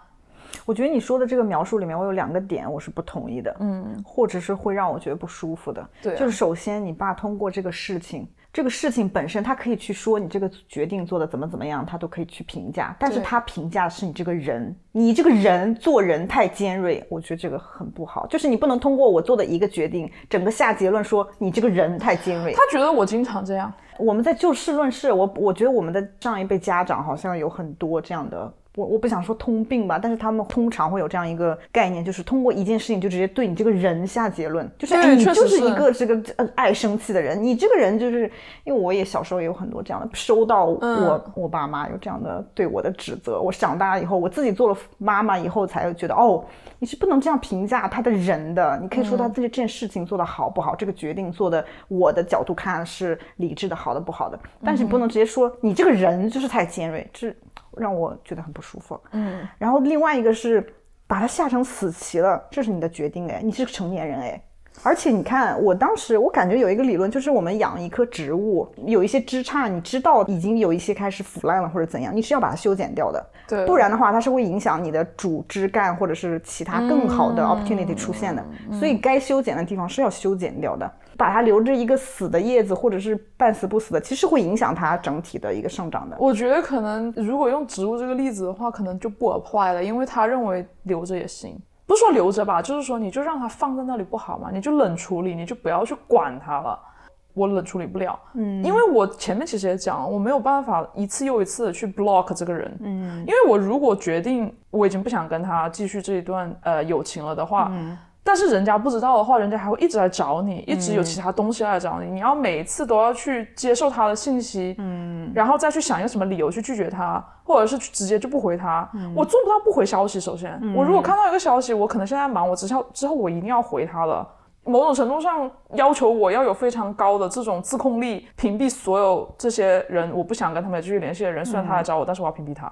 我觉得你说的这个描述里面，我有两个点我是不同意的，嗯，或者是会让我觉得不舒服的。对，就是首先你爸通过这个事情。这个事情本身，他可以去说你这个决定做的怎么怎么样，他都可以去评价。但是他评价的是你这个人，你这个人做人太尖锐，我觉得这个很不好。就是你不能通过我做的一个决定，整个下结论说你这个人太尖锐。他觉得我经常这样。我们在就事论事，我我觉得我们的上一辈家长好像有很多这样的。我我不想说通病吧，但是他们通常会有这样一个概念，就是通过一件事情就直接对你这个人下结论，就是你就是一个这个爱生气的人，你这个人就是因为我也小时候也有很多这样的，收到我我爸妈有这样的对我的指责，我长大以后我自己做了妈妈以后才觉得哦，你是不能这样评价他的人的，你可以说他自己这件事情做的好不好，这个决定做的我的角度看是理智的好的不好的，但是你不能直接说你这个人就是太尖锐，这。让我觉得很不舒服。嗯，然后另外一个是把他吓成死棋了，这是你的决定哎，你是个成年人哎。而且你看，我当时我感觉有一个理论，就是我们养一棵植物，有一些枝杈，你知道已经有一些开始腐烂了或者怎样，你是要把它修剪掉的。对，不然的话，它是会影响你的主枝干或者是其他更好的 opportunity 出现的。所以该修剪的地方是要修剪掉的。把它留着一个死的叶子，或者是半死不死的，其实会影响它整体的一个生长的。我觉得可能如果用植物这个例子的话，可能就不 apply 了，因为他认为留着也行，不是说留着吧，就是说你就让它放在那里不好吗？你就冷处理，你就不要去管它了。我冷处理不了，嗯，因为我前面其实也讲了，我没有办法一次又一次的去 block 这个人，嗯，因为我如果决定我已经不想跟他继续这一段呃友情了的话，嗯。但是人家不知道的话，人家还会一直来找你，一直有其他东西来找你。你要每一次都要去接受他的信息，嗯，然后再去想一个什么理由去拒绝他，或者是直接就不回他。我做不到不回消息。首先，我如果看到一个消息，我可能现在忙，我之后之后我一定要回他了。某种程度上要求我要有非常高的这种自控力，屏蔽所有这些人，我不想跟他们继续联系的人。虽然他来找我，但是我要屏蔽他。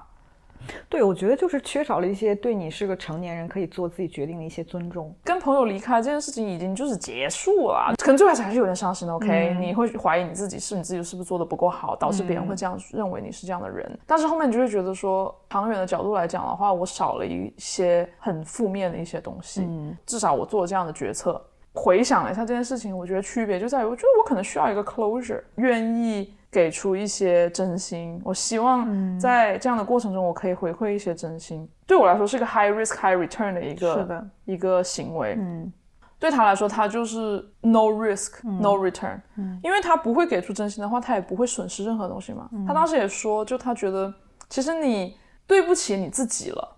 对，我觉得就是缺少了一些对你是个成年人可以做自己决定的一些尊重。跟朋友离开这件事情已经就是结束了，可能最开始还是有点伤心的。OK，你会怀疑你自己是你自己是不是做的不够好，导致别人会这样认为你是这样的人。但是后面你就会觉得说，长远的角度来讲的话，我少了一些很负面的一些东西。嗯，至少我做了这样的决策。回想了一下这件事情，我觉得区别就在于，我觉得我可能需要一个 closure，愿意。给出一些真心，我希望在这样的过程中，我可以回馈一些真心。对我来说，是一个 high risk high return 的一个一个行为。嗯，对他来说，他就是 no risk no return。嗯，因为他不会给出真心的话，他也不会损失任何东西嘛。他当时也说，就他觉得其实你对不起你自己了，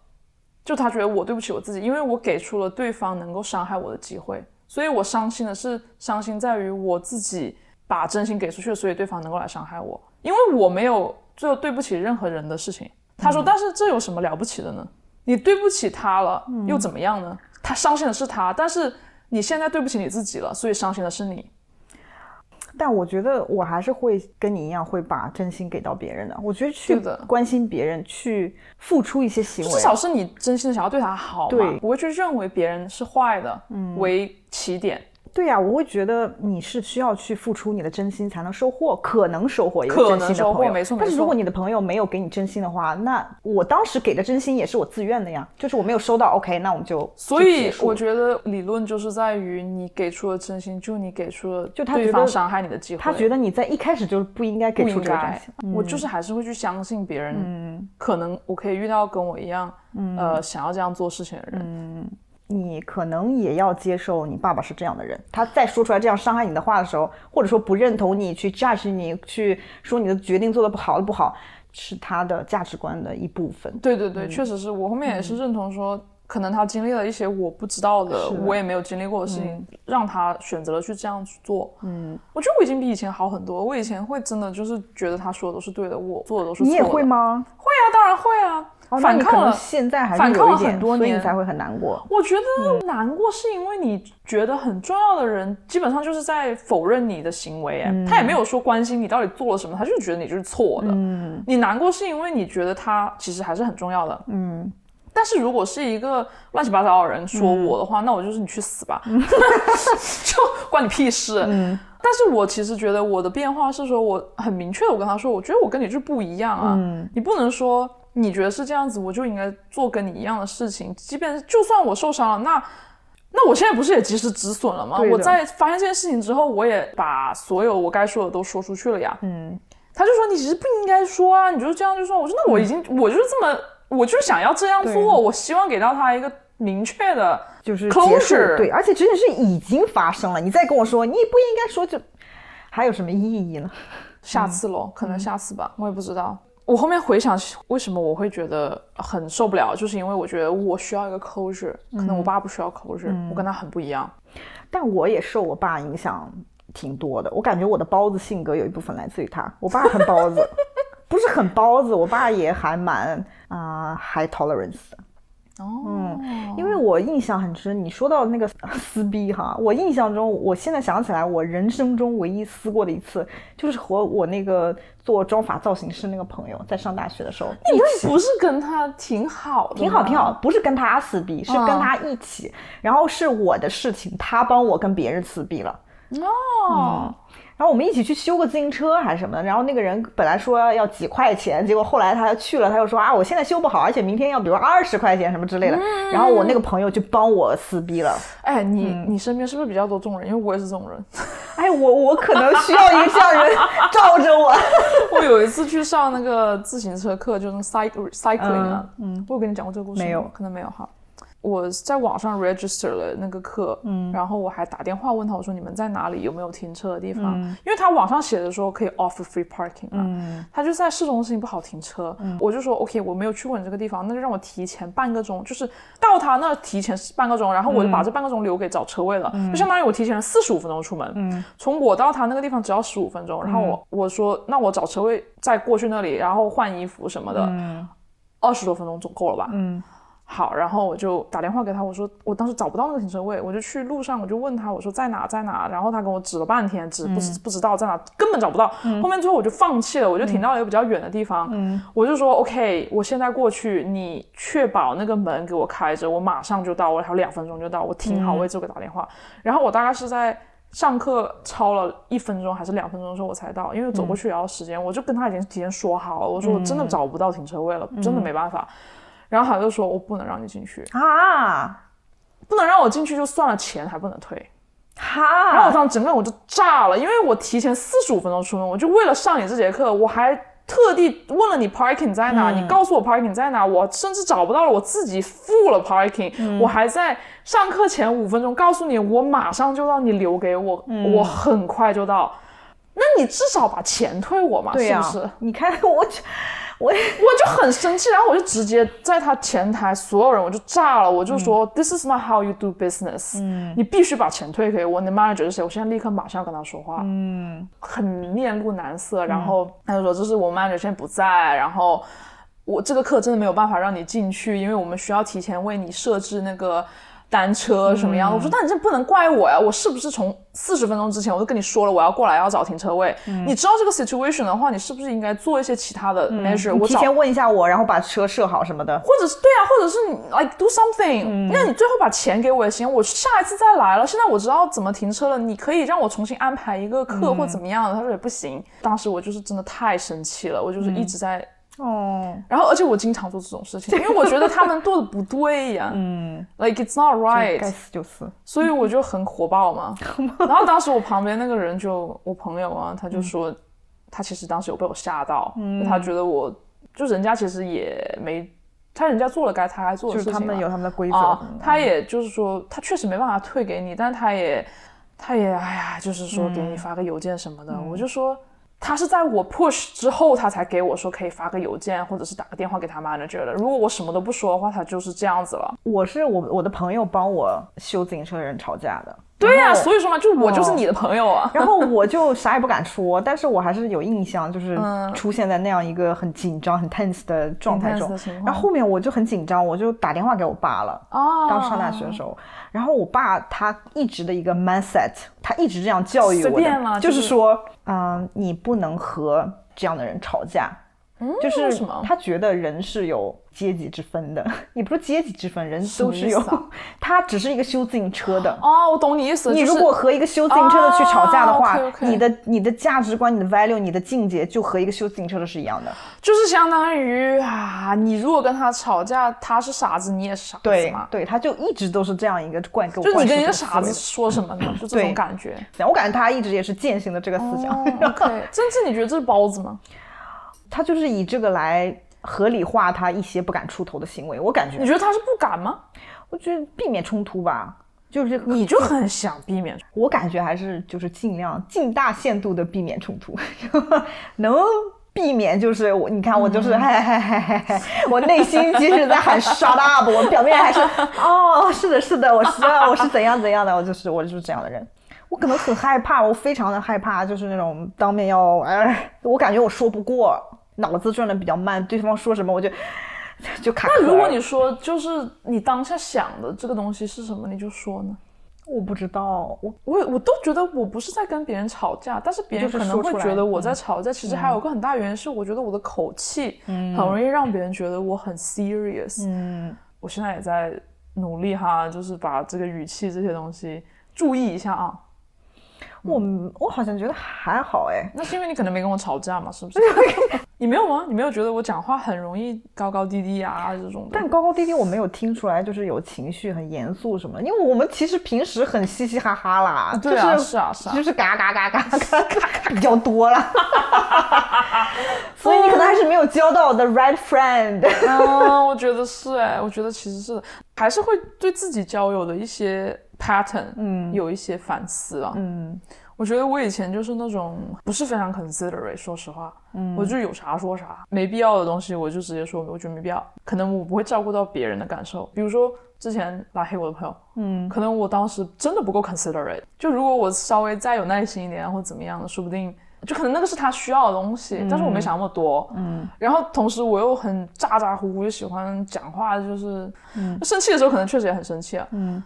就他觉得我对不起我自己，因为我给出了对方能够伤害我的机会，所以我伤心的是伤心在于我自己。把真心给出去了，所以对方能够来伤害我，因为我没有做对不起任何人的事情。他说：“但是这有什么了不起的呢？你对不起他了，又怎么样呢？他伤心的是他，但是你现在对不起你自己了，所以伤心的是你。但我觉得我还是会跟你一样，会把真心给到别人的。我觉得去关心别人，去付出一些行为，至少是你真心的想要对他好嘛，不会去认为别人是坏的为起点。对呀，我会觉得你是需要去付出你的真心才能收获，可能收获一个真心的朋友。没错，但是如果你的朋友没有给你真心的话，那我当时给的真心也是我自愿的呀，就是我没有收到。OK，那我们就所以我觉得理论就是在于你给出了真心，就你给出了就他对方伤害你的机会。他觉得你在一开始就不应该给出这个真心。我就是还是会去相信别人，嗯，可能我可以遇到跟我一样，呃，想要这样做事情的人，嗯。你可能也要接受你爸爸是这样的人，他再说出来这样伤害你的话的时候，或者说不认同你去 judge 你，去说你的决定做的不好的不好，是他的价值观的一部分。对对对，确实是我后面也是认同说，可能他经历了一些我不知道的，我也没有经历过的事情，让他选择了去这样去做。嗯，我觉得我已经比以前好很多。我以前会真的就是觉得他说的都是对的，我做的都是错的。你也会吗？会啊，当然会啊。反抗了，现在还反抗了很多年，才会很难过。我觉得难过是因为你觉得很重要的人，基本上就是在否认你的行为。哎，他也没有说关心你到底做了什么，他就是觉得你就是错的。嗯，你难过是因为你觉得他其实还是很重要的。嗯，但是如果是一个乱七八糟的人说我的话，那我就是你去死吧，*laughs* 就关你屁事。嗯，但是我其实觉得我的变化是说，我很明确的，我跟他说，我觉得我跟你就是不一样啊。嗯，你不能说。你觉得是这样子，我就应该做跟你一样的事情。即便就算我受伤了，那那我现在不是也及时止损了吗？我在发现这件事情之后，我也把所有我该说的都说出去了呀。嗯，他就说你其实不应该说啊，你就是这样就说。我说那我已经我就是这么，我就是想要这样做。我希望给到他一个明确的，就是结束。对，而且这件事已经发生了，你再跟我说，你也不应该说，就还有什么意义呢？下次喽，可能下次吧，我也不知道。我后面回想，为什么我会觉得很受不了，就是因为我觉得我需要一个 closure，可能我爸不需要 closure，我跟他很不一样。但我也受我爸影响挺多的，我感觉我的包子性格有一部分来自于他。我爸很包子，*laughs* 不是很包子，我爸也还蛮啊 high tolerance 的。哦，嗯，因为我印象很深，你说到那个撕逼哈，我印象中，我现在想起来，我人生中唯一撕过的一次，就是和我那个做妆发造型师那个朋友在上大学的时候。你不是跟他挺好，挺好，挺好，不是跟他撕逼，是跟他一起，然后是我的事情，他帮我跟别人撕逼了。哦。然后我们一起去修个自行车还是什么的，然后那个人本来说要几块钱，结果后来他去了，他又说啊，我现在修不好，而且明天要比如二十块钱什么之类的。然后我那个朋友就帮我撕逼了。哎，你你身边是不是比较多这种人？因为我也是这种人。哎，我我可能需要一个这样人罩着我。*laughs* 我有一次去上那个自行车课，就是 cycle cycling 啊。嗯，我有跟你讲过这个故事没有？可能没有哈。我在网上 register 了那个课，嗯，然后我还打电话问他，我说你们在哪里，有没有停车的地方？因为他网上写的说可以 offer free parking 嗯，他就在市中心不好停车，我就说 OK，我没有去过你这个地方，那就让我提前半个钟，就是到他那提前半个钟，然后我就把这半个钟留给找车位了，就相当于我提前了四十五分钟出门，嗯，从我到他那个地方只要十五分钟，然后我我说那我找车位再过去那里，然后换衣服什么的，二十多分钟总够了吧？嗯。好，然后我就打电话给他，我说我当时找不到那个停车位，我就去路上，我就问他，我说在哪，在哪？然后他跟我指了半天，指不不知道在哪，根本找不到。后面最后我就放弃了，我就停到了一个比较远的地方，我就说 OK，我现在过去，你确保那个门给我开着，我马上就到，我还有两分钟就到，我停好位置给打电话。然后我大概是在上课超了一分钟还是两分钟的时候我才到，因为走过去也要时间，我就跟他已经提前说好了，我说我真的找不到停车位了，真的没办法。然后他就说：“我不能让你进去啊，不能让我进去就算了，钱还不能退。”哈，然后我当时整个人我就炸了，因为我提前四十五分钟出门，我就为了上你这节课，我还特地问了你 parking 在哪，你告诉我 parking 在哪，我甚至找不到了，我自己付了 parking，我还在上课前五分钟告诉你，我马上就到，你留给我，我很快就到，那你至少把钱退我嘛，是不是？你看我。我 *laughs* 我就很生气，然后我就直接在他前台所有人我就炸了，我就说 This is not how you do business，嗯，你必须把钱退给我。你 manager 是谁？我现在立刻马上跟他说话，嗯，很面露难色，然后他就说这是我 manager 现在不在，然后我这个课真的没有办法让你进去，因为我们需要提前为你设置那个。单车什么样的。我说那你这不能怪我呀，我是不是从四十分钟之前我就跟你说了我要过来要找停车位？你知道这个 situation 的话，你是不是应该做一些其他的 measure？我提前问一下我，然后把车设好什么的，或者是对啊，或者是你 like do something，那你最后把钱给我也行，我下一次再来了。现在我知道怎么停车了，你可以让我重新安排一个课或怎么样的。他说也不行，当时我就是真的太生气了，我就是一直在。哦，然后而且我经常做这种事情，*laughs* 因为我觉得他们做的不对呀。嗯，like it's not right，该死就是。所以我就很火爆嘛。然后当时我旁边那个人就我朋友啊，他就说他其实当时有被我吓到，他觉得我就人家其实也没他人家做了该他该做的事情，他们有他们的规则。他也就是说他确实没办法退给你，但他也他也哎呀，就是说给你发个邮件什么的，我就说。他是在我 push 之后，他才给我说可以发个邮件，或者是打个电话给他妈那觉得。如果我什么都不说的话，他就是这样子了。我是我我的朋友帮我修自行车的人吵架的。对呀，所以说嘛，就我就是你的朋友啊。*laughs* 然后我就啥也不敢说，但是我还是有印象，就是出现在那样一个很紧张、很 tense 的状态中。然后后面我就很紧张，我就打电话给我爸了。哦。刚上大学的时候，然后我爸他一直的一个 mindset，他一直这样教育我的，就是说，嗯，你不能和这样的人吵架。就是他觉得人是有阶级之分的，*laughs* 也不是阶级之分，人都是有。*laughs* 他只是一个修自行车的。哦，我懂你意思。你如果和一个修自行车的去吵架的话，你的你的价值观、你的 value、你的境界就和一个修自行车的是一样的。就是相当于啊，你如果跟他吵架，他是傻子，你也是傻子对对，他就一直都是这样一个灌给我。就你跟一个傻子说什么呢？*laughs* 就这种感觉。我感觉他一直也是践行的这个思想。OK，真正你觉得这是包子吗？他就是以这个来合理化他一些不敢出头的行为，我感觉。你觉得他是不敢吗？我觉得避免冲突吧，就是你就很想避免。我感觉还是就是尽量尽大限度的避免冲突，*laughs* 能避免就是我，你看我就是嗨嗨嗨嗨嗨，我内心即使在喊 shut up，我表面还是 *laughs* 哦，是的，是的，我是我是怎样怎样的，我就是我就是这样的人。我可能很害怕，我非常的害怕，就是那种当面要哎，我感觉我说不过。脑子转的比较慢，对方说什么我就 *laughs* 就卡。那如果你说就是你当下想的这个东西是什么，你就说呢？我不知道，我我我都觉得我不是在跟别人吵架，但是别人可能会觉得我在吵架。其实还有个很大原因是，我觉得我的口气很容易让别人觉得我很 serious。嗯，我现在也在努力哈，就是把这个语气这些东西注意一下啊。我我好像觉得还好哎，那是因为你可能没跟我吵架嘛，是不是？*laughs* *laughs* 你没有吗？你没有觉得我讲话很容易高高低低啊这种？但高高低低我没有听出来，就是有情绪、很严肃什么。因为我们其实平时很嘻嘻哈哈啦，对啊，是啊，是啊，就是嘎嘎嘎嘎嘎嘎比较多了。*laughs* 所以你可能还是没有交到我的 right friend。嗯，我觉得是哎，我觉得其实是还是会对自己交友的一些。pattern，嗯，有一些反思啊，嗯，我觉得我以前就是那种不是非常 considerate，说实话，嗯，我就有啥说啥，没必要的东西我就直接说，我觉得没必要，可能我不会照顾到别人的感受，比如说之前拉黑我的朋友，嗯，可能我当时真的不够 considerate，就如果我稍微再有耐心一点或怎么样的，说不定就可能那个是他需要的东西，但是我没想那么多，嗯，然后同时我又很咋咋呼呼，就喜欢讲话，就是，嗯，生气的时候可能确实也很生气啊，嗯。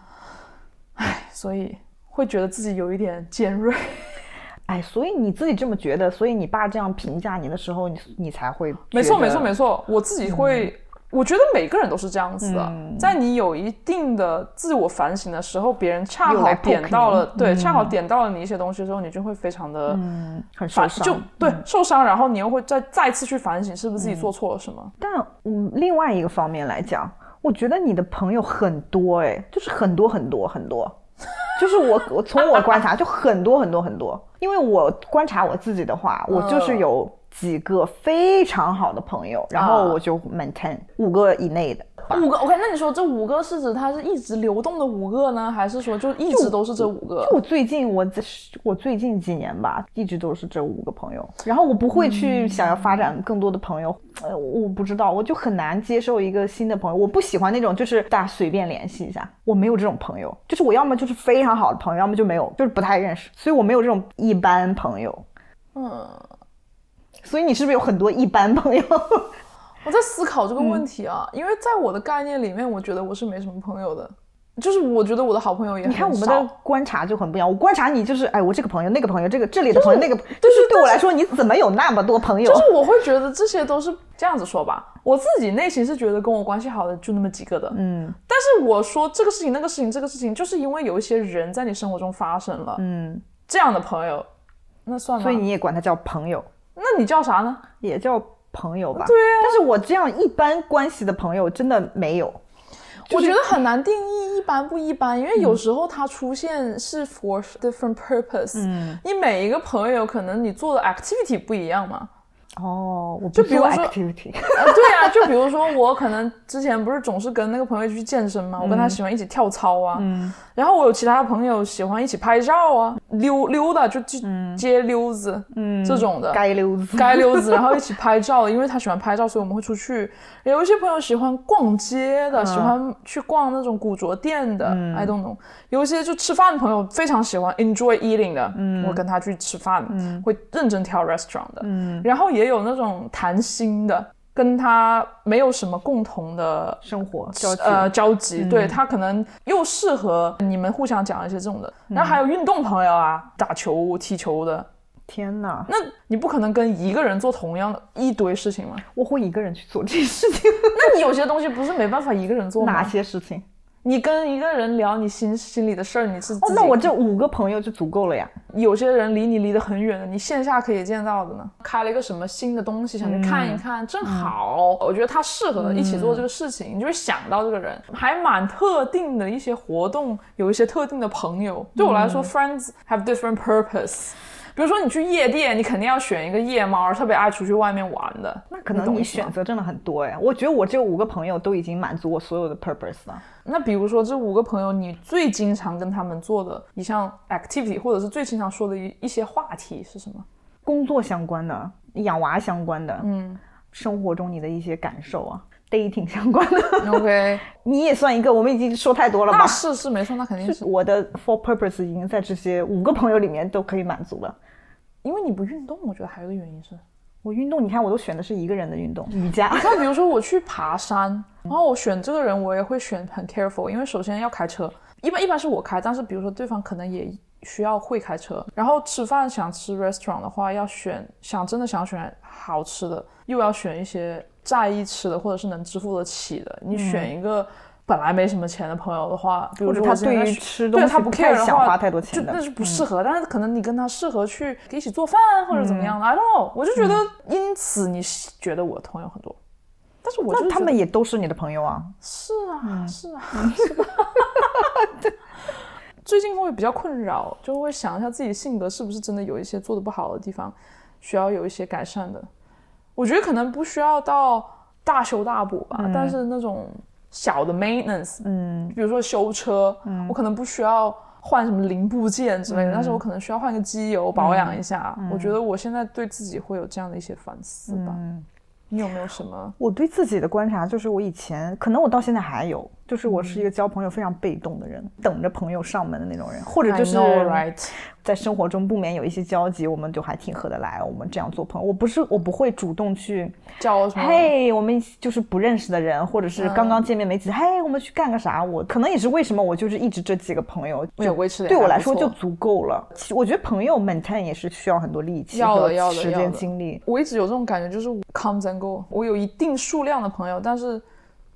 唉，所以会觉得自己有一点尖锐。*laughs* 哎，所以你自己这么觉得，所以你爸这样评价你的时候，你你才会没错，没错，没错。我自己会，我觉得每个人都是这样子的。在你有一定的自我反省的时候，别人恰好点到了，对，恰好点到了你一些东西的时候，你就会非常的嗯很受伤，就对受伤，然后你又会再再次去反省，是不是自己做错了什么？但嗯，另外一个方面来讲。我觉得你的朋友很多哎，就是很多很多很多，就是我我从我观察就很多很多很多，因为我观察我自己的话，我就是有几个非常好的朋友，然后我就 maintain 五个以内的。五个，OK，那你说这五个是指它是一直流动的五个呢，还是说就一直都是这五个？就我最近我这我最近几年吧，一直都是这五个朋友，然后我不会去想要发展更多的朋友，呃，我不知道，我就很难接受一个新的朋友，我不喜欢那种就是大家随便联系一下，我没有这种朋友，就是我要么就是非常好的朋友，要么就没有，就是不太认识，所以我没有这种一般朋友。嗯，所以你是不是有很多一般朋友？*laughs* 我在思考这个问题啊，因为在我的概念里面，我觉得我是没什么朋友的。就是我觉得我的好朋友也你看我们的观察就很不一样。我观察你就是，哎，我这个朋友那个朋友，这个这里的朋友那个，就是对我来说，你怎么有那么多朋友？就是我会觉得这些都是这样子说吧，我自己内心是觉得跟我关系好的就那么几个的，嗯。但是我说这个事情那个事情这个事情，就是因为有一些人在你生活中发生了，嗯，这样的朋友，那算了。所以你也管他叫朋友？那你叫啥呢？也叫朋友吧。对啊。但是我这样一般关系的朋友真的没有。我觉得很难定义一般不一般，因为有时候它出现是 for different purpose。嗯，你每一个朋友可能你做的 activity 不一样嘛。哦，我就比如说 *laughs* 对啊，就比如说我可能之前不是总是跟那个朋友去健身嘛，我跟他喜欢一起跳操啊。嗯。然后我有其他朋友喜欢一起拍照啊，溜溜达就去街溜子，嗯，这种的街溜子，街溜子，然后一起拍照，因为他喜欢拍照，所以我们会出去。有一些朋友喜欢逛街的，喜欢去逛那种古着店的，I don't know。有一些就吃饭的朋友非常喜欢 enjoy eating 的，嗯，我跟他去吃饭，嗯，会认真挑 restaurant 的，嗯。然后也有那种谈心的。跟他没有什么共同的生活交呃交集，对他可能又适合你们互相讲一些这种的。然后还有运动朋友啊，打球、踢球的。天哪，那你不可能跟一个人做同样的一堆事情吗？我会一个人去做这些事情。*laughs* 那你有些东西不是没办法一个人做吗？哪些事情？你跟一个人聊你心心里的事儿，你是哦，那我这五个朋友就足够了呀。有些人离你离得很远的，你线下可以见到的呢。开了一个什么新的东西，想去看一看，正好我觉得他适合一起做这个事情，你就会想到这个人。还蛮特定的一些活动，有一些特定的朋友。对我来说，friends have different purpose。比如说你去夜店，你肯定要选一个夜猫，特别爱出去外面玩的。那可能你选择真的很多哎，我觉得我这五个朋友都已经满足我所有的 purpose 了。那比如说这五个朋友，你最经常跟他们做的一项 activity，或者是最经常说的一一些话题是什么？工作相关的，养娃相关的，嗯，生活中你的一些感受啊，dating 相关的。OK，*laughs* 你也算一个，我们已经说太多了吧？是是没错，那肯定是我的 for purpose 已经在这些五个朋友里面都可以满足了。因为你不运动，我觉得还有个原因是，我运动，你看我都选的是一个人的运动，瑜伽。你看，比如说我去爬山，然后我选这个人，我也会选很 careful，因为首先要开车，一般一般是我开，但是比如说对方可能也需要会开车。然后吃饭想吃 restaurant 的话，要选想真的想选好吃的，又要选一些在意吃的或者是能支付得起的。你选一个。本来没什么钱的朋友的话，比如说他对于吃东西他不 care 想花太多钱的，那是不适合。但是可能你跟他适合去一起做饭或者怎么样的，I don't know。我就觉得因此你觉得我的朋友很多，但是我那他们也都是你的朋友啊。是啊，是啊。*laughs* 最近会比较困扰，就会想一下自己性格是不是真的有一些做的不好的地方，需要有一些改善的。我觉得可能不需要到大修大补吧，但是那种。小的 maintenance，嗯，比如说修车，嗯，我可能不需要换什么零部件之类的，但是我可能需要换个机油保养一下。我觉得我现在对自己会有这样的一些反思吧。你有没有什么？我对自己的观察就是，我以前可能我到现在还有，就是我是一个交朋友非常被动的人，等着朋友上门的那种人，或者就是。在生活中不免有一些交集，我们就还挺合得来。我们这样做朋友，我不是我不会主动去交什么。嘿，我们就是不认识的人，或者是刚刚见面没几天，嘿，我们去干个啥？我可能也是为什么我就是一直这几个朋友就维持对我来说就足够了。其实我觉得朋友 maintain 也是需要很多力气要的时间精力。我一直有这种感觉，就是 comes and go。我有一定数量的朋友，但是。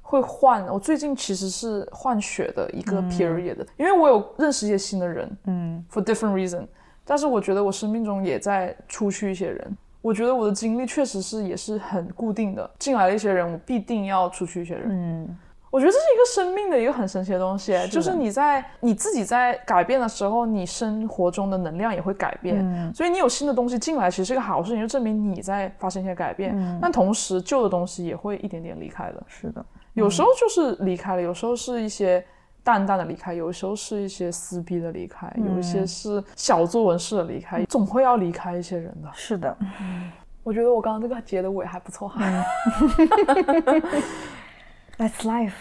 会换，我最近其实是换血的一个 period 的，因为我有认识一些新的人，嗯，for different reason，但是我觉得我生命中也在出去一些人，我觉得我的经历确实是也是很固定的，进来了一些人，我必定要出去一些人，嗯，我觉得这是一个生命的一个很神奇的东西，就是你在你自己在改变的时候，你生活中的能量也会改变，所以你有新的东西进来，其实是个好事情，就证明你在发生一些改变，但同时旧的东西也会一点点离开的，是的。有时候就是离开了，有时候是一些淡淡的离开，有时候是一些撕逼的离开，有一些是小作文式的离开，总会要离开一些人的。是的，我觉得我刚刚这个结的尾还不错哈。*laughs* That's life。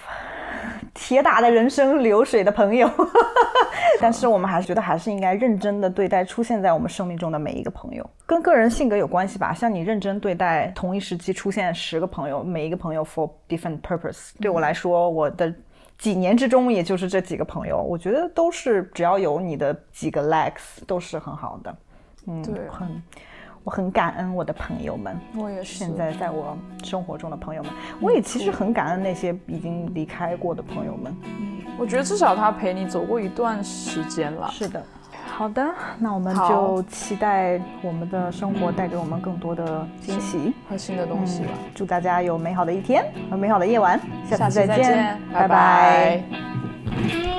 铁打的人生流水的朋友，但是我们还是觉得还是应该认真的对待出现在我们生命中的每一个朋友，跟个人性格有关系吧。像你认真对待同一时期出现十个朋友，每一个朋友 for different purpose。对我来说，我的几年之中，也就是这几个朋友，我觉得都是只要有你的几个 likes 都是很好的。嗯，对，很，我很感恩我的朋友们。我也是。现在在我生活中的朋友们，我也其实很感恩那些已经离开过的朋友们。嗯，我觉得至少他陪你走过一段时间了。是的。好的，那我们就期待我们的生活带给我们更多的惊喜和新的东西吧。祝大家有美好的一天和美好的夜晚，下次再见，拜拜。